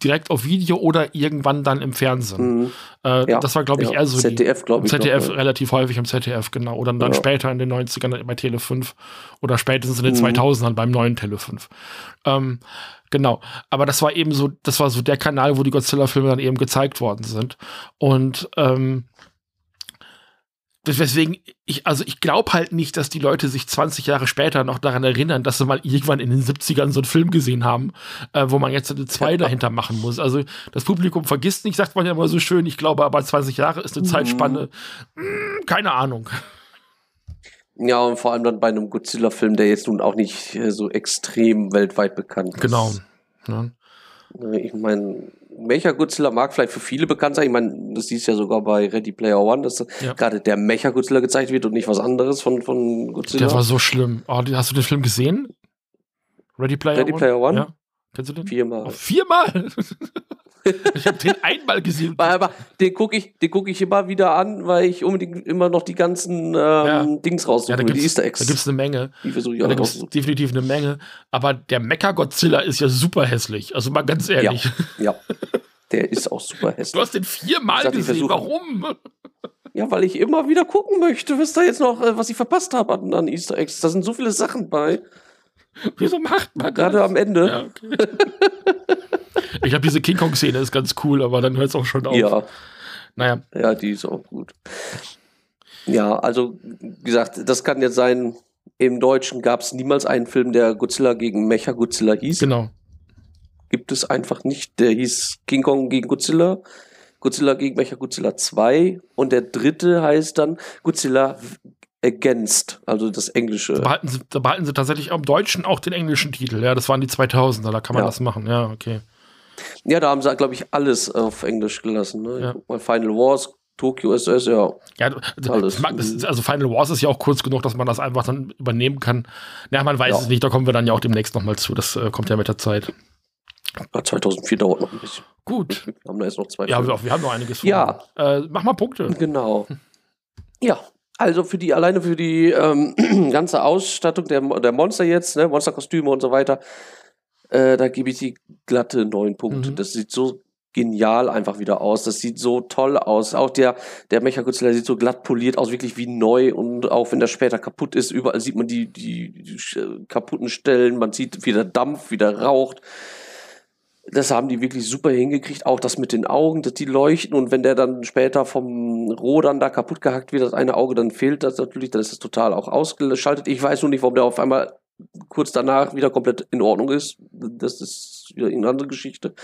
direkt auf Video oder irgendwann dann im Fernsehen. Mhm. Äh, ja, das war, glaube ich, ja. eher so. ZDF, glaube ich. ZDF noch, relativ häufig im ZDF, genau. Oder dann ja. später in den 90ern bei Tele 5 oder spätestens in den mhm. 2000ern beim neuen Tele 5. Ähm, genau. Aber das war eben so, das war so der Kanal, wo die Godzilla-Filme dann eben gezeigt worden sind. Und ähm, Deswegen, ich, also ich glaube halt nicht, dass die Leute sich 20 Jahre später noch daran erinnern, dass sie mal irgendwann in den 70ern so einen Film gesehen haben, äh, wo man jetzt eine 2 dahinter machen muss. Also das Publikum vergisst nicht, sagt man ja immer so schön. Ich glaube aber 20 Jahre ist eine mhm. Zeitspanne. Hm, keine Ahnung. Ja, und vor allem dann bei einem Godzilla-Film, der jetzt nun auch nicht äh, so extrem weltweit bekannt ist. Genau. Ja. Ich meine, Mecha-Godzilla mag vielleicht für viele bekannt sein. Ich meine, das siehst ja sogar bei Ready Player One, dass ja. gerade der Mecha-Godzilla gezeigt wird und nicht was anderes von, von Godzilla. Der war so schlimm. Oh, hast du den Film gesehen? Ready Player Ready One? Player One? Ja. Kennst du den? Viermal. Oh, viermal? ich habe den einmal gesehen. Aber den gucke ich, guck ich immer wieder an, weil ich unbedingt immer noch die ganzen ähm, ja. Dings raussuche, ja, die Easter Eggs. Da gibt es eine Menge. Die versuche ich auch da gibt's definitiv eine Menge. Aber der Mecha-Godzilla ist ja super hässlich. Also mal ganz ehrlich. Ja, ja. der ist auch super hässlich. Du hast den viermal sag, gesehen. Warum? Ja, weil ich immer wieder gucken möchte, was da jetzt noch, äh, was ich verpasst habe an, an Easter Eggs. Da sind so viele Sachen bei. Wieso macht man Gerade das? am Ende. Ja, okay. ich glaube, diese King Kong-Szene ist ganz cool, aber dann hört es auch schon auf. Ja. Naja. Ja, die ist auch gut. Ja, also, wie gesagt, das kann jetzt sein, im Deutschen gab es niemals einen Film, der Godzilla gegen Mecha Godzilla hieß. Genau. Gibt es einfach nicht. Der hieß King Kong gegen Godzilla. Godzilla gegen Mecha Godzilla 2 und der dritte heißt dann Godzilla Against, also das Englische. Da behalten, sie, da behalten sie tatsächlich am Deutschen auch den englischen Titel, ja, das waren die 2000er, da kann man ja. das machen, ja, okay. Ja, da haben sie, glaube ich, alles auf Englisch gelassen. Ne? Ja. Final Wars, Tokyo SS, ja. Ja, alles. Also Final Wars ist ja auch kurz genug, dass man das einfach dann übernehmen kann. Ja, man weiß ja. es nicht, da kommen wir dann ja auch demnächst nochmal zu, das äh, kommt ja mit der Zeit. 2004 dauert noch ein bisschen. Gut. Wir haben da jetzt noch zwei. Ja, wir, wir haben noch einiges. Ja. Äh, mach mal Punkte. Genau. Ja, also für die, alleine für die ähm, ganze Ausstattung der, der Monster jetzt, ne, Monsterkostüme und so weiter, äh, da gebe ich die glatte neun Punkte. Mhm. Das sieht so genial einfach wieder aus. Das sieht so toll aus. Auch der, der Mechagodzilla sieht so glatt poliert aus, wirklich wie neu. Und auch wenn der später kaputt ist, überall sieht man die, die, die kaputten Stellen. Man sieht, wie der Dampf wieder raucht. Das haben die wirklich super hingekriegt. Auch das mit den Augen, dass die leuchten. Und wenn der dann später vom Rodern da kaputt gehackt wird, das eine Auge, dann fehlt das natürlich. Dann ist das total auch ausgeschaltet. Ich weiß nur nicht, warum der auf einmal kurz danach wieder komplett in Ordnung ist. Das ist wieder eine andere Geschichte.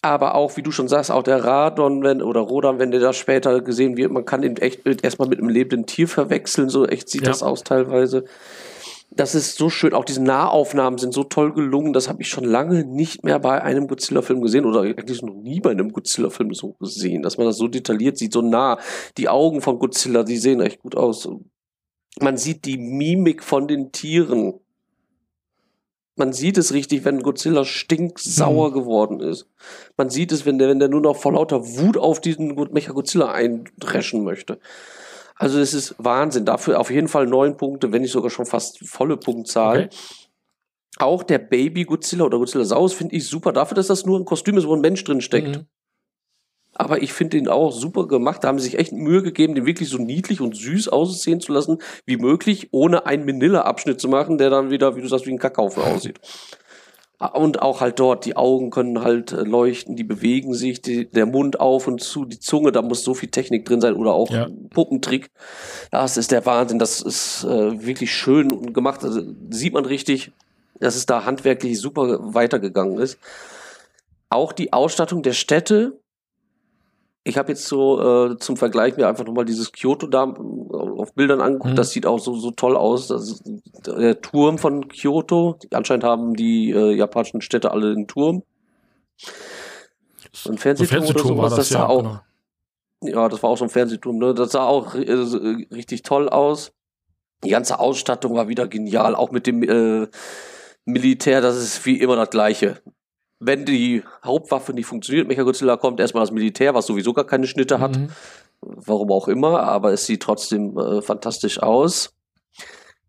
Aber auch, wie du schon sagst, auch der Radon wenn, oder Rodan, wenn der da später gesehen wird, man kann ihn echt erstmal mit einem lebenden Tier verwechseln. So echt sieht ja. das aus teilweise das ist so schön. Auch diese Nahaufnahmen sind so toll gelungen. Das habe ich schon lange nicht mehr bei einem Godzilla-Film gesehen oder eigentlich noch nie bei einem Godzilla-Film so gesehen, dass man das so detailliert sieht, so nah. Die Augen von Godzilla, die sehen echt gut aus. Man sieht die Mimik von den Tieren. Man sieht es richtig, wenn Godzilla stinksauer mhm. geworden ist. Man sieht es, wenn der, wenn der nur noch vor lauter Wut auf diesen Mecha-Godzilla eindreschen möchte. Also es ist Wahnsinn. Dafür auf jeden Fall neun Punkte, wenn nicht sogar schon fast volle Punktzahl. Okay. Auch der Baby Godzilla oder Godzilla Saus finde ich super. Dafür, dass das nur ein Kostüm ist, wo ein Mensch drin steckt. Mhm. Aber ich finde ihn auch super gemacht. Da haben sie sich echt Mühe gegeben, den wirklich so niedlich und süß aussehen zu lassen wie möglich, ohne einen Manila-Abschnitt zu machen, der dann wieder, wie du sagst, wie ein Kackhaufen aussieht. Und auch halt dort, die Augen können halt äh, leuchten, die bewegen sich, die, der Mund auf und zu, die Zunge, da muss so viel Technik drin sein oder auch ja. Puppentrick. Das ist der Wahnsinn, das ist äh, wirklich schön gemacht. Also, sieht man richtig, dass es da handwerklich super weitergegangen ist. Auch die Ausstattung der Städte ich habe jetzt so äh, zum Vergleich mir einfach nochmal dieses Kyoto da äh, auf Bildern angeguckt. Mhm. Das sieht auch so, so toll aus. Das der Turm von Kyoto. Anscheinend haben die äh, japanischen Städte alle einen Turm. Ein Fernsehturm, so Fernsehturm oder sowas. Das, das sah ja, auch. Genau. Ja, das war auch so ein Fernsehturm. Ne? Das sah auch äh, richtig toll aus. Die ganze Ausstattung war wieder genial, auch mit dem äh, Militär. Das ist wie immer das Gleiche wenn die Hauptwaffe nicht funktioniert, Mechagodzilla kommt erstmal das Militär, was sowieso gar keine Schnitte hat. Mhm. Warum auch immer, aber es sieht trotzdem äh, fantastisch aus.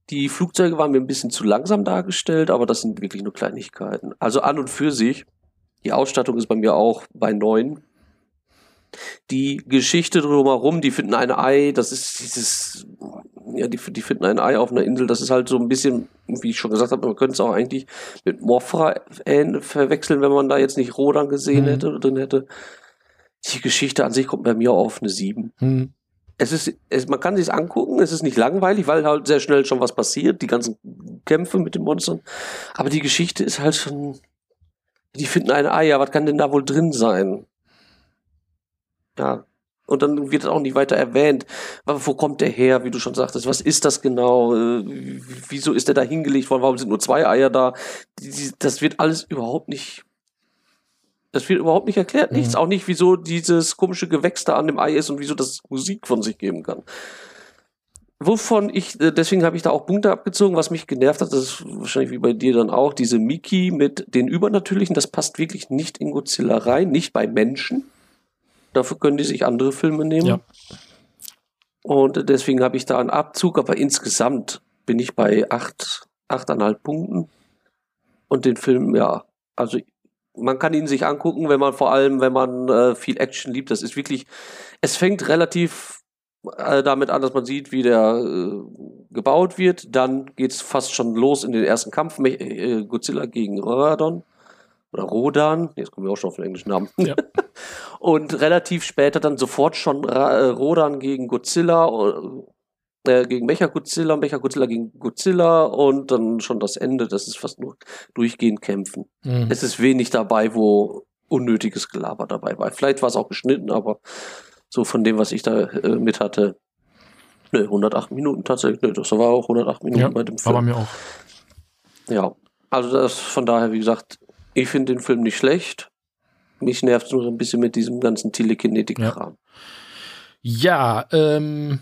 Die Flugzeuge waren mir ein bisschen zu langsam dargestellt, aber das sind wirklich nur Kleinigkeiten. Also an und für sich, die Ausstattung ist bei mir auch bei neun. Die Geschichte drumherum, die finden ein Ei, das ist dieses ja, die, die finden ein Ei auf einer Insel. Das ist halt so ein bisschen, wie ich schon gesagt habe, man könnte es auch eigentlich mit Morphra verwechseln, wenn man da jetzt nicht Rodan gesehen mhm. hätte oder drin hätte. Die Geschichte an sich kommt bei mir auf eine 7. Mhm. Es ist, es, man kann sich angucken, es ist nicht langweilig, weil halt sehr schnell schon was passiert, die ganzen Kämpfe mit den Monstern. Aber die Geschichte ist halt schon, die finden ein Ei, ja, was kann denn da wohl drin sein? Ja, und dann wird auch nicht weiter erwähnt. Aber wo kommt der her, wie du schon sagtest? Was ist das genau? Äh, wieso ist der da hingelegt worden? Warum sind nur zwei Eier da? Das wird alles überhaupt nicht. Das wird überhaupt nicht erklärt. Mhm. Nichts. Auch nicht, wieso dieses komische Gewächs da an dem Ei ist und wieso das Musik von sich geben kann. Wovon ich, äh, deswegen habe ich da auch Punkte abgezogen, was mich genervt hat, das ist wahrscheinlich wie bei dir dann auch, diese Miki mit den Übernatürlichen, das passt wirklich nicht in Godzilla rein, nicht bei Menschen. Dafür können die sich andere Filme nehmen. Ja. Und deswegen habe ich da einen Abzug, aber insgesamt bin ich bei acht, achteinhalb Punkten. Und den Film, ja, also man kann ihn sich angucken, wenn man vor allem, wenn man äh, viel Action liebt. Das ist wirklich, es fängt relativ äh, damit an, dass man sieht, wie der äh, gebaut wird. Dann geht es fast schon los in den ersten Kampf. Äh, Godzilla gegen Radon oder Rodan, jetzt kommen wir auch schon auf den englischen Namen. Ja. und relativ später dann sofort schon äh, Rodan gegen Godzilla, äh, gegen Mecha Godzilla, Mecha Godzilla gegen Godzilla und dann schon das Ende. Das ist fast nur durchgehend kämpfen. Mhm. Es ist wenig dabei, wo unnötiges Gelaber dabei war. Vielleicht war es auch geschnitten, aber so von dem, was ich da äh, mit hatte, ne, 108 Minuten tatsächlich. Ne, das war auch 108 Minuten ja, bei dem Film. War bei mir auch. Ja, also das von daher, wie gesagt, ich finde den Film nicht schlecht. Mich nervt es nur ein bisschen mit diesem ganzen Telekinetik-Kram. Ja, ja ähm,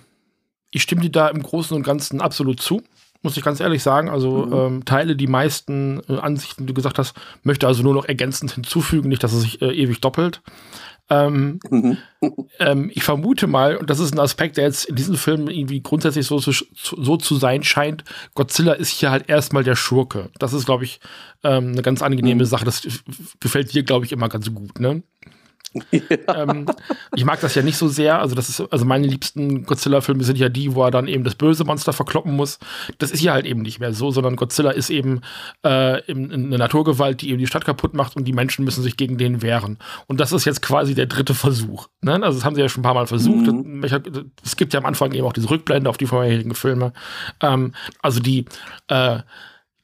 ich stimme dir da im Großen und Ganzen absolut zu. Muss ich ganz ehrlich sagen. Also mhm. ähm, teile die meisten äh, Ansichten, die du gesagt hast, möchte also nur noch ergänzend hinzufügen, nicht, dass es sich äh, ewig doppelt. Ähm, mhm. ähm, ich vermute mal, und das ist ein Aspekt, der jetzt in diesem Film irgendwie grundsätzlich so, so, so zu sein scheint, Godzilla ist hier halt erstmal der Schurke. Das ist, glaube ich, ähm, eine ganz angenehme mhm. Sache. Das gefällt dir, glaube ich, immer ganz gut, ne? Ja. Ähm, ich mag das ja nicht so sehr. Also, das ist, also meine liebsten Godzilla-Filme sind ja die, wo er dann eben das böse Monster verkloppen muss. Das ist hier halt eben nicht mehr so, sondern Godzilla ist eben äh, eine Naturgewalt, die eben die Stadt kaputt macht und die Menschen müssen sich gegen den wehren. Und das ist jetzt quasi der dritte Versuch. Ne? Also, das haben sie ja schon ein paar Mal versucht. Mhm. Es gibt ja am Anfang eben auch diese Rückblende auf die vorherigen Filme. Ähm, also, die äh,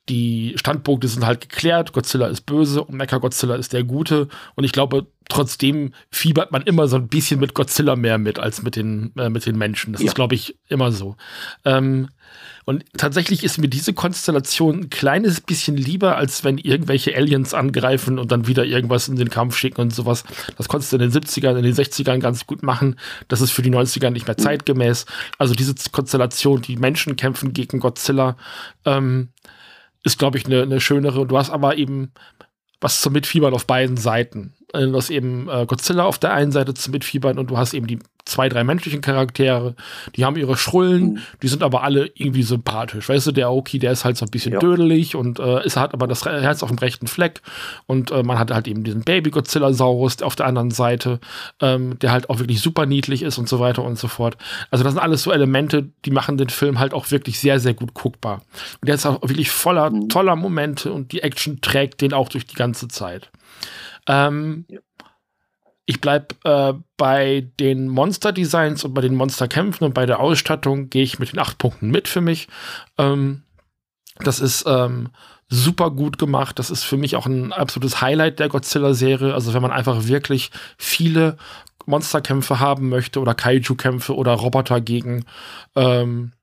die Standpunkte sind halt geklärt. Godzilla ist böse und Mecha Godzilla ist der Gute. Und ich glaube, trotzdem fiebert man immer so ein bisschen mit Godzilla mehr mit als mit den, äh, mit den Menschen. Das ja. ist, glaube ich, immer so. Ähm, und tatsächlich ist mir diese Konstellation ein kleines bisschen lieber, als wenn irgendwelche Aliens angreifen und dann wieder irgendwas in den Kampf schicken und sowas. Das konntest du in den 70ern, in den 60ern ganz gut machen. Das ist für die 90er nicht mehr mhm. zeitgemäß. Also diese Konstellation, die Menschen kämpfen gegen Godzilla, ähm, ist, glaube ich, eine ne schönere. Du hast aber eben was zum Mitfiebern auf beiden Seiten. Du hast eben äh, Godzilla auf der einen Seite zum Mitfiebern und du hast eben die zwei, drei menschlichen Charaktere, die haben ihre Schrullen, mhm. die sind aber alle irgendwie sympathisch. Weißt du, der Aoki, der ist halt so ein bisschen ja. dödelig und äh, ist, hat aber das Herz auf dem rechten Fleck. Und äh, man hat halt eben diesen Baby-Godzilla-Saurus auf der anderen Seite, ähm, der halt auch wirklich super niedlich ist und so weiter und so fort. Also, das sind alles so Elemente, die machen den Film halt auch wirklich sehr, sehr gut guckbar. Und der ist auch wirklich voller mhm. toller Momente und die Action trägt den auch durch die ganze Zeit. Ähm, ja. Ich bleibe äh, bei den Monster-Designs und bei den Monsterkämpfen und bei der Ausstattung gehe ich mit den acht Punkten mit für mich. Ähm, das ist ähm, super gut gemacht. Das ist für mich auch ein absolutes Highlight der Godzilla-Serie. Also wenn man einfach wirklich viele Monsterkämpfe haben möchte oder Kaiju-Kämpfe oder Roboter gegen ähm,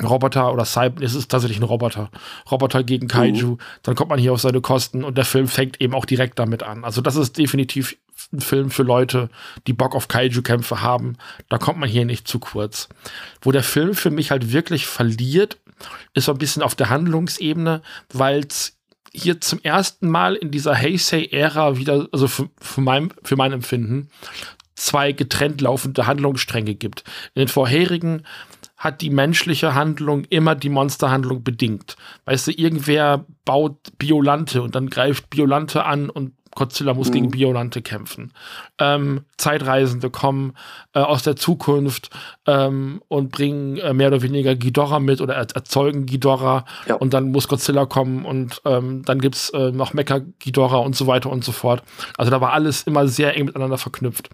Roboter oder Cyber, es ist tatsächlich ein Roboter. Roboter gegen Kaiju, uh. dann kommt man hier auf seine Kosten und der Film fängt eben auch direkt damit an. Also das ist definitiv ein Film für Leute, die Bock auf Kaiju-Kämpfe haben. Da kommt man hier nicht zu kurz. Wo der Film für mich halt wirklich verliert, ist so ein bisschen auf der Handlungsebene, weil es hier zum ersten Mal in dieser Heisei-Ära wieder, also für, für, mein, für mein Empfinden, zwei getrennt laufende Handlungsstränge gibt. In den vorherigen hat die menschliche Handlung immer die Monsterhandlung bedingt. Weißt du, irgendwer baut Biolante und dann greift Biolante an und Godzilla muss mhm. gegen Biolante kämpfen. Ähm, Zeitreisende kommen äh, aus der Zukunft ähm, und bringen äh, mehr oder weniger Ghidorah mit oder er erzeugen Ghidorah ja. und dann muss Godzilla kommen und ähm, dann gibt es äh, noch Mecha Ghidorah und so weiter und so fort. Also da war alles immer sehr eng miteinander verknüpft.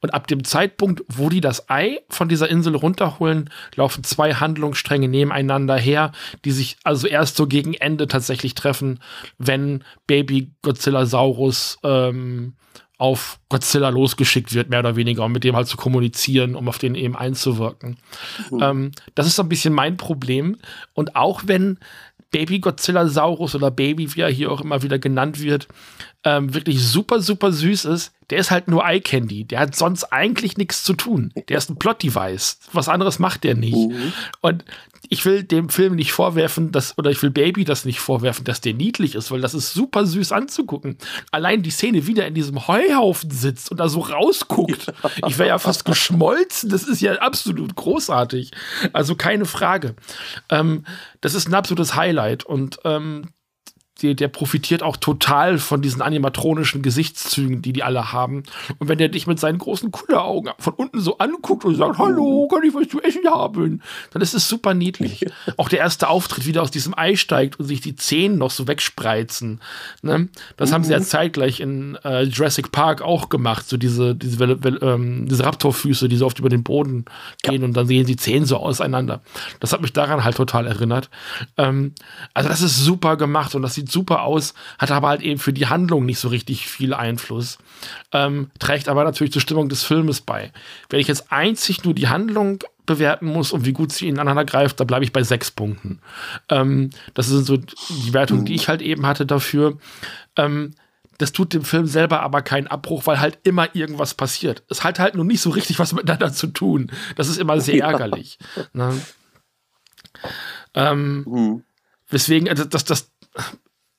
Und ab dem Zeitpunkt, wo die das Ei von dieser Insel runterholen, laufen zwei Handlungsstränge nebeneinander her, die sich also erst so gegen Ende tatsächlich treffen, wenn Baby Godzilla Saurus ähm, auf Godzilla losgeschickt wird, mehr oder weniger, um mit dem halt zu kommunizieren, um auf den eben einzuwirken. Mhm. Ähm, das ist so ein bisschen mein Problem. Und auch wenn Baby Godzilla Saurus oder Baby, wie er hier auch immer wieder genannt wird, ähm, wirklich super, super süß ist, der ist halt nur Eye Candy. Der hat sonst eigentlich nichts zu tun. Der ist ein Plot-Device. Was anderes macht der nicht. Mhm. Und ich will dem Film nicht vorwerfen, dass, oder ich will Baby das nicht vorwerfen, dass der niedlich ist, weil das ist super süß anzugucken. Allein die Szene, wie der in diesem Heuhaufen sitzt und da so rausguckt. Ich wäre ja fast geschmolzen. Das ist ja absolut großartig. Also keine Frage. Ähm, das ist ein absolutes Highlight und ähm, der, der profitiert auch total von diesen animatronischen Gesichtszügen, die die alle haben. Und wenn der dich mit seinen großen Kulleraugen von unten so anguckt und sagt, hallo, kann ich was zu essen haben? Dann ist es super niedlich. auch der erste Auftritt, wie der aus diesem Ei steigt und sich die Zähne noch so wegspreizen. Ne? Das mhm. haben sie ja mhm. zeitgleich in äh, Jurassic Park auch gemacht. So diese, diese, ähm, diese Raptorfüße, die so oft über den Boden gehen ja. und dann sehen die Zähne so auseinander. Das hat mich daran halt total erinnert. Ähm, also das ist super gemacht und das sieht super aus, hat aber halt eben für die Handlung nicht so richtig viel Einfluss. Ähm, trägt aber natürlich zur Stimmung des Filmes bei. Wenn ich jetzt einzig nur die Handlung bewerten muss und wie gut sie ineinander greift, da bleibe ich bei sechs Punkten. Ähm, das sind so die Wertung, die ich halt eben hatte dafür. Ähm, das tut dem Film selber aber keinen Abbruch, weil halt immer irgendwas passiert. Es hat halt nur nicht so richtig was miteinander zu tun. Das ist immer sehr ärgerlich. Ne? Ähm, mhm. Weswegen, also das, das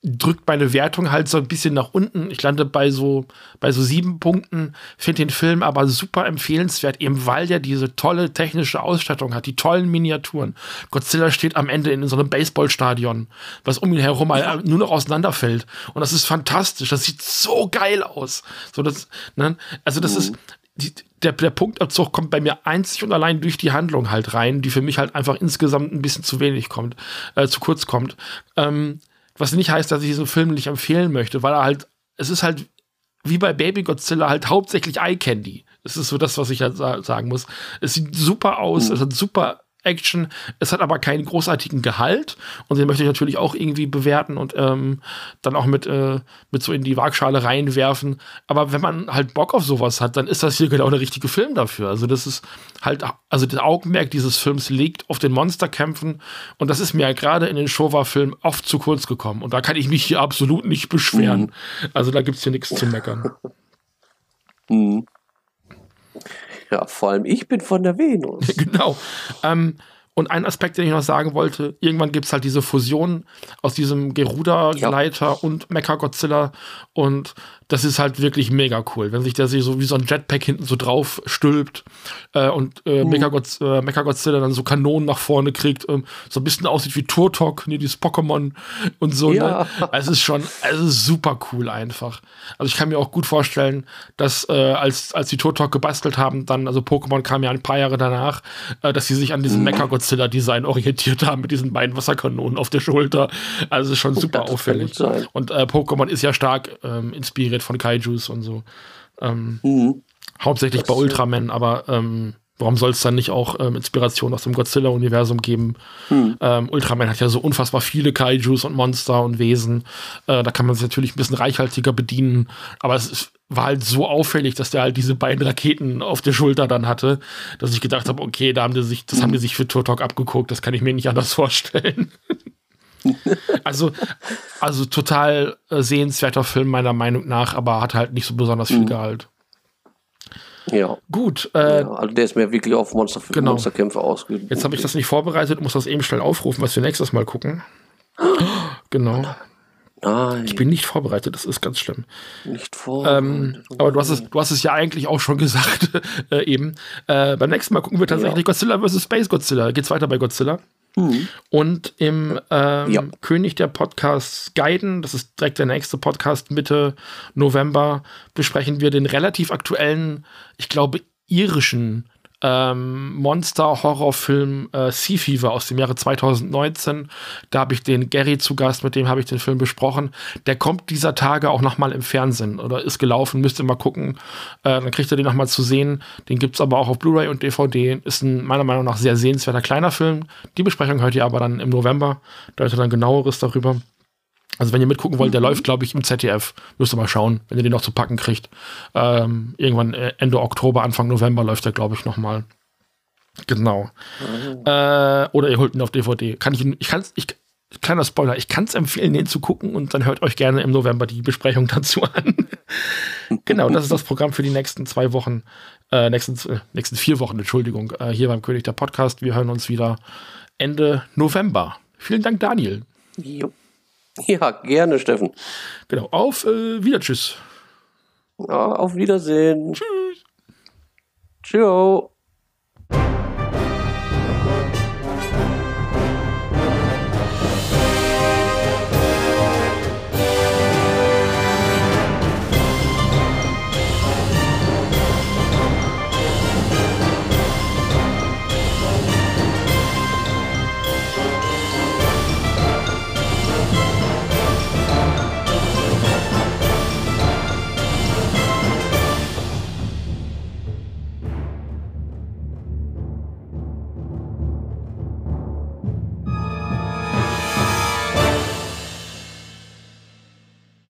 drückt meine Wertung halt so ein bisschen nach unten. Ich lande bei so, bei so sieben Punkten, finde den Film aber super empfehlenswert, eben weil der diese tolle technische Ausstattung hat, die tollen Miniaturen. Godzilla steht am Ende in so einem Baseballstadion, was um ihn herum ja. nur noch auseinanderfällt. Und das ist fantastisch. Das sieht so geil aus. So, das, ne? Also, das mhm. ist, die, der, der Punktabzug kommt bei mir einzig und allein durch die Handlung halt rein, die für mich halt einfach insgesamt ein bisschen zu wenig kommt, äh, zu kurz kommt. Ähm, was nicht heißt, dass ich diesen Film nicht empfehlen möchte, weil er halt, es ist halt wie bei Baby Godzilla halt hauptsächlich Eye Candy. Das ist so das, was ich halt sagen muss. Es sieht super aus, mhm. es hat super Action. Es hat aber keinen großartigen Gehalt und den möchte ich natürlich auch irgendwie bewerten und ähm, dann auch mit, äh, mit so in die Waagschale reinwerfen. Aber wenn man halt Bock auf sowas hat, dann ist das hier genau der richtige Film dafür. Also das ist halt, also das Augenmerk dieses Films liegt auf den Monsterkämpfen und das ist mir ja gerade in den Showa-Filmen oft zu kurz gekommen und da kann ich mich hier absolut nicht beschweren. Mhm. Also da gibt es hier nichts zu meckern. Mhm. Ja, vor allem ich bin von der Venus. genau. Ähm, und ein Aspekt, den ich noch sagen wollte, irgendwann gibt es halt diese Fusion aus diesem Geruda-Gleiter ja. und Mecha-Godzilla und das ist halt wirklich mega cool, wenn sich der sich so wie so ein Jetpack hinten so drauf stülpt äh, und äh, mhm. Mechagodzilla, äh, Mechagodzilla dann so Kanonen nach vorne kriegt, ähm, so ein bisschen aussieht wie Turtok, nee, dieses Pokémon und so. Ne? Ja. Ne? Es ist schon, es ist super cool einfach. Also ich kann mir auch gut vorstellen, dass äh, als, als die Turtok gebastelt haben, dann, also Pokémon kam ja ein paar Jahre danach, äh, dass sie sich an diesem mhm. Mechagodzilla-Design orientiert haben mit diesen beiden Wasserkanonen auf der Schulter. Also es ist schon super auffällig. Und äh, Pokémon ist ja stark ähm, inspiriert von Kaijus und so. Ähm, mhm. Hauptsächlich das bei Ultraman, aber ähm, Warum soll es dann nicht auch ähm, Inspiration aus dem Godzilla-Universum geben? Hm. Ähm, Ultraman hat ja so unfassbar viele Kaijus und Monster und Wesen. Äh, da kann man sich natürlich ein bisschen reichhaltiger bedienen. Aber es ist, war halt so auffällig, dass der halt diese beiden Raketen auf der Schulter dann hatte, dass ich gedacht habe, okay, da haben die sich, das hm. haben die sich für Turtok abgeguckt. Das kann ich mir nicht anders vorstellen. also, also total äh, sehenswerter Film meiner Meinung nach, aber hat halt nicht so besonders viel mhm. Gehalt. Ja. Gut. Äh, ja, also der ist mir wirklich auf Monster genau. Monsterkämpfe ausgegangen. Jetzt habe ich das nicht vorbereitet, muss das eben schnell aufrufen, was wir nächstes Mal gucken. genau. Nein. Ich bin nicht vorbereitet, das ist ganz schlimm. Nicht vorbereitet. Ähm, aber du hast, es, du hast es ja eigentlich auch schon gesagt, äh, eben. Äh, beim nächsten Mal gucken wir tatsächlich ja. Godzilla vs. Space Godzilla. Geht's weiter bei Godzilla? Mhm. Und im ähm, ja. König der Podcasts Guiden, das ist direkt der nächste Podcast Mitte November, besprechen wir den relativ aktuellen, ich glaube, irischen ähm, Monster-Horrorfilm äh, Sea Fever aus dem Jahre 2019. Da habe ich den Gary zu Gast, mit dem habe ich den Film besprochen. Der kommt dieser Tage auch nochmal im Fernsehen oder ist gelaufen, müsst ihr mal gucken. Äh, dann kriegt ihr den nochmal zu sehen. Den gibt es aber auch auf Blu-ray und DVD. Ist ein meiner Meinung nach sehr sehenswerter kleiner Film. Die Besprechung hört ihr aber dann im November. Da hört ihr dann genaueres darüber. Also wenn ihr mitgucken wollt, der mhm. läuft, glaube ich, im ZDF. Müsst ihr mal schauen, wenn ihr den noch zu packen kriegt. Ähm, irgendwann äh, Ende Oktober, Anfang November läuft der, glaube ich, noch mal. Genau. Mhm. Äh, oder ihr holt ihn auf DVD. Kann ich, ich kann ich, kleiner Spoiler, ich kann es empfehlen, den zu gucken und dann hört euch gerne im November die Besprechung dazu an. genau, das ist das Programm für die nächsten zwei Wochen, äh, nächsten, äh, nächsten vier Wochen, Entschuldigung, äh, hier beim König der Podcast. Wir hören uns wieder Ende November. Vielen Dank, Daniel. Jo. Ja, gerne, Steffen. Genau. Auf äh, wieder. Tschüss. Ja, auf Wiedersehen. Tschüss. Ciao.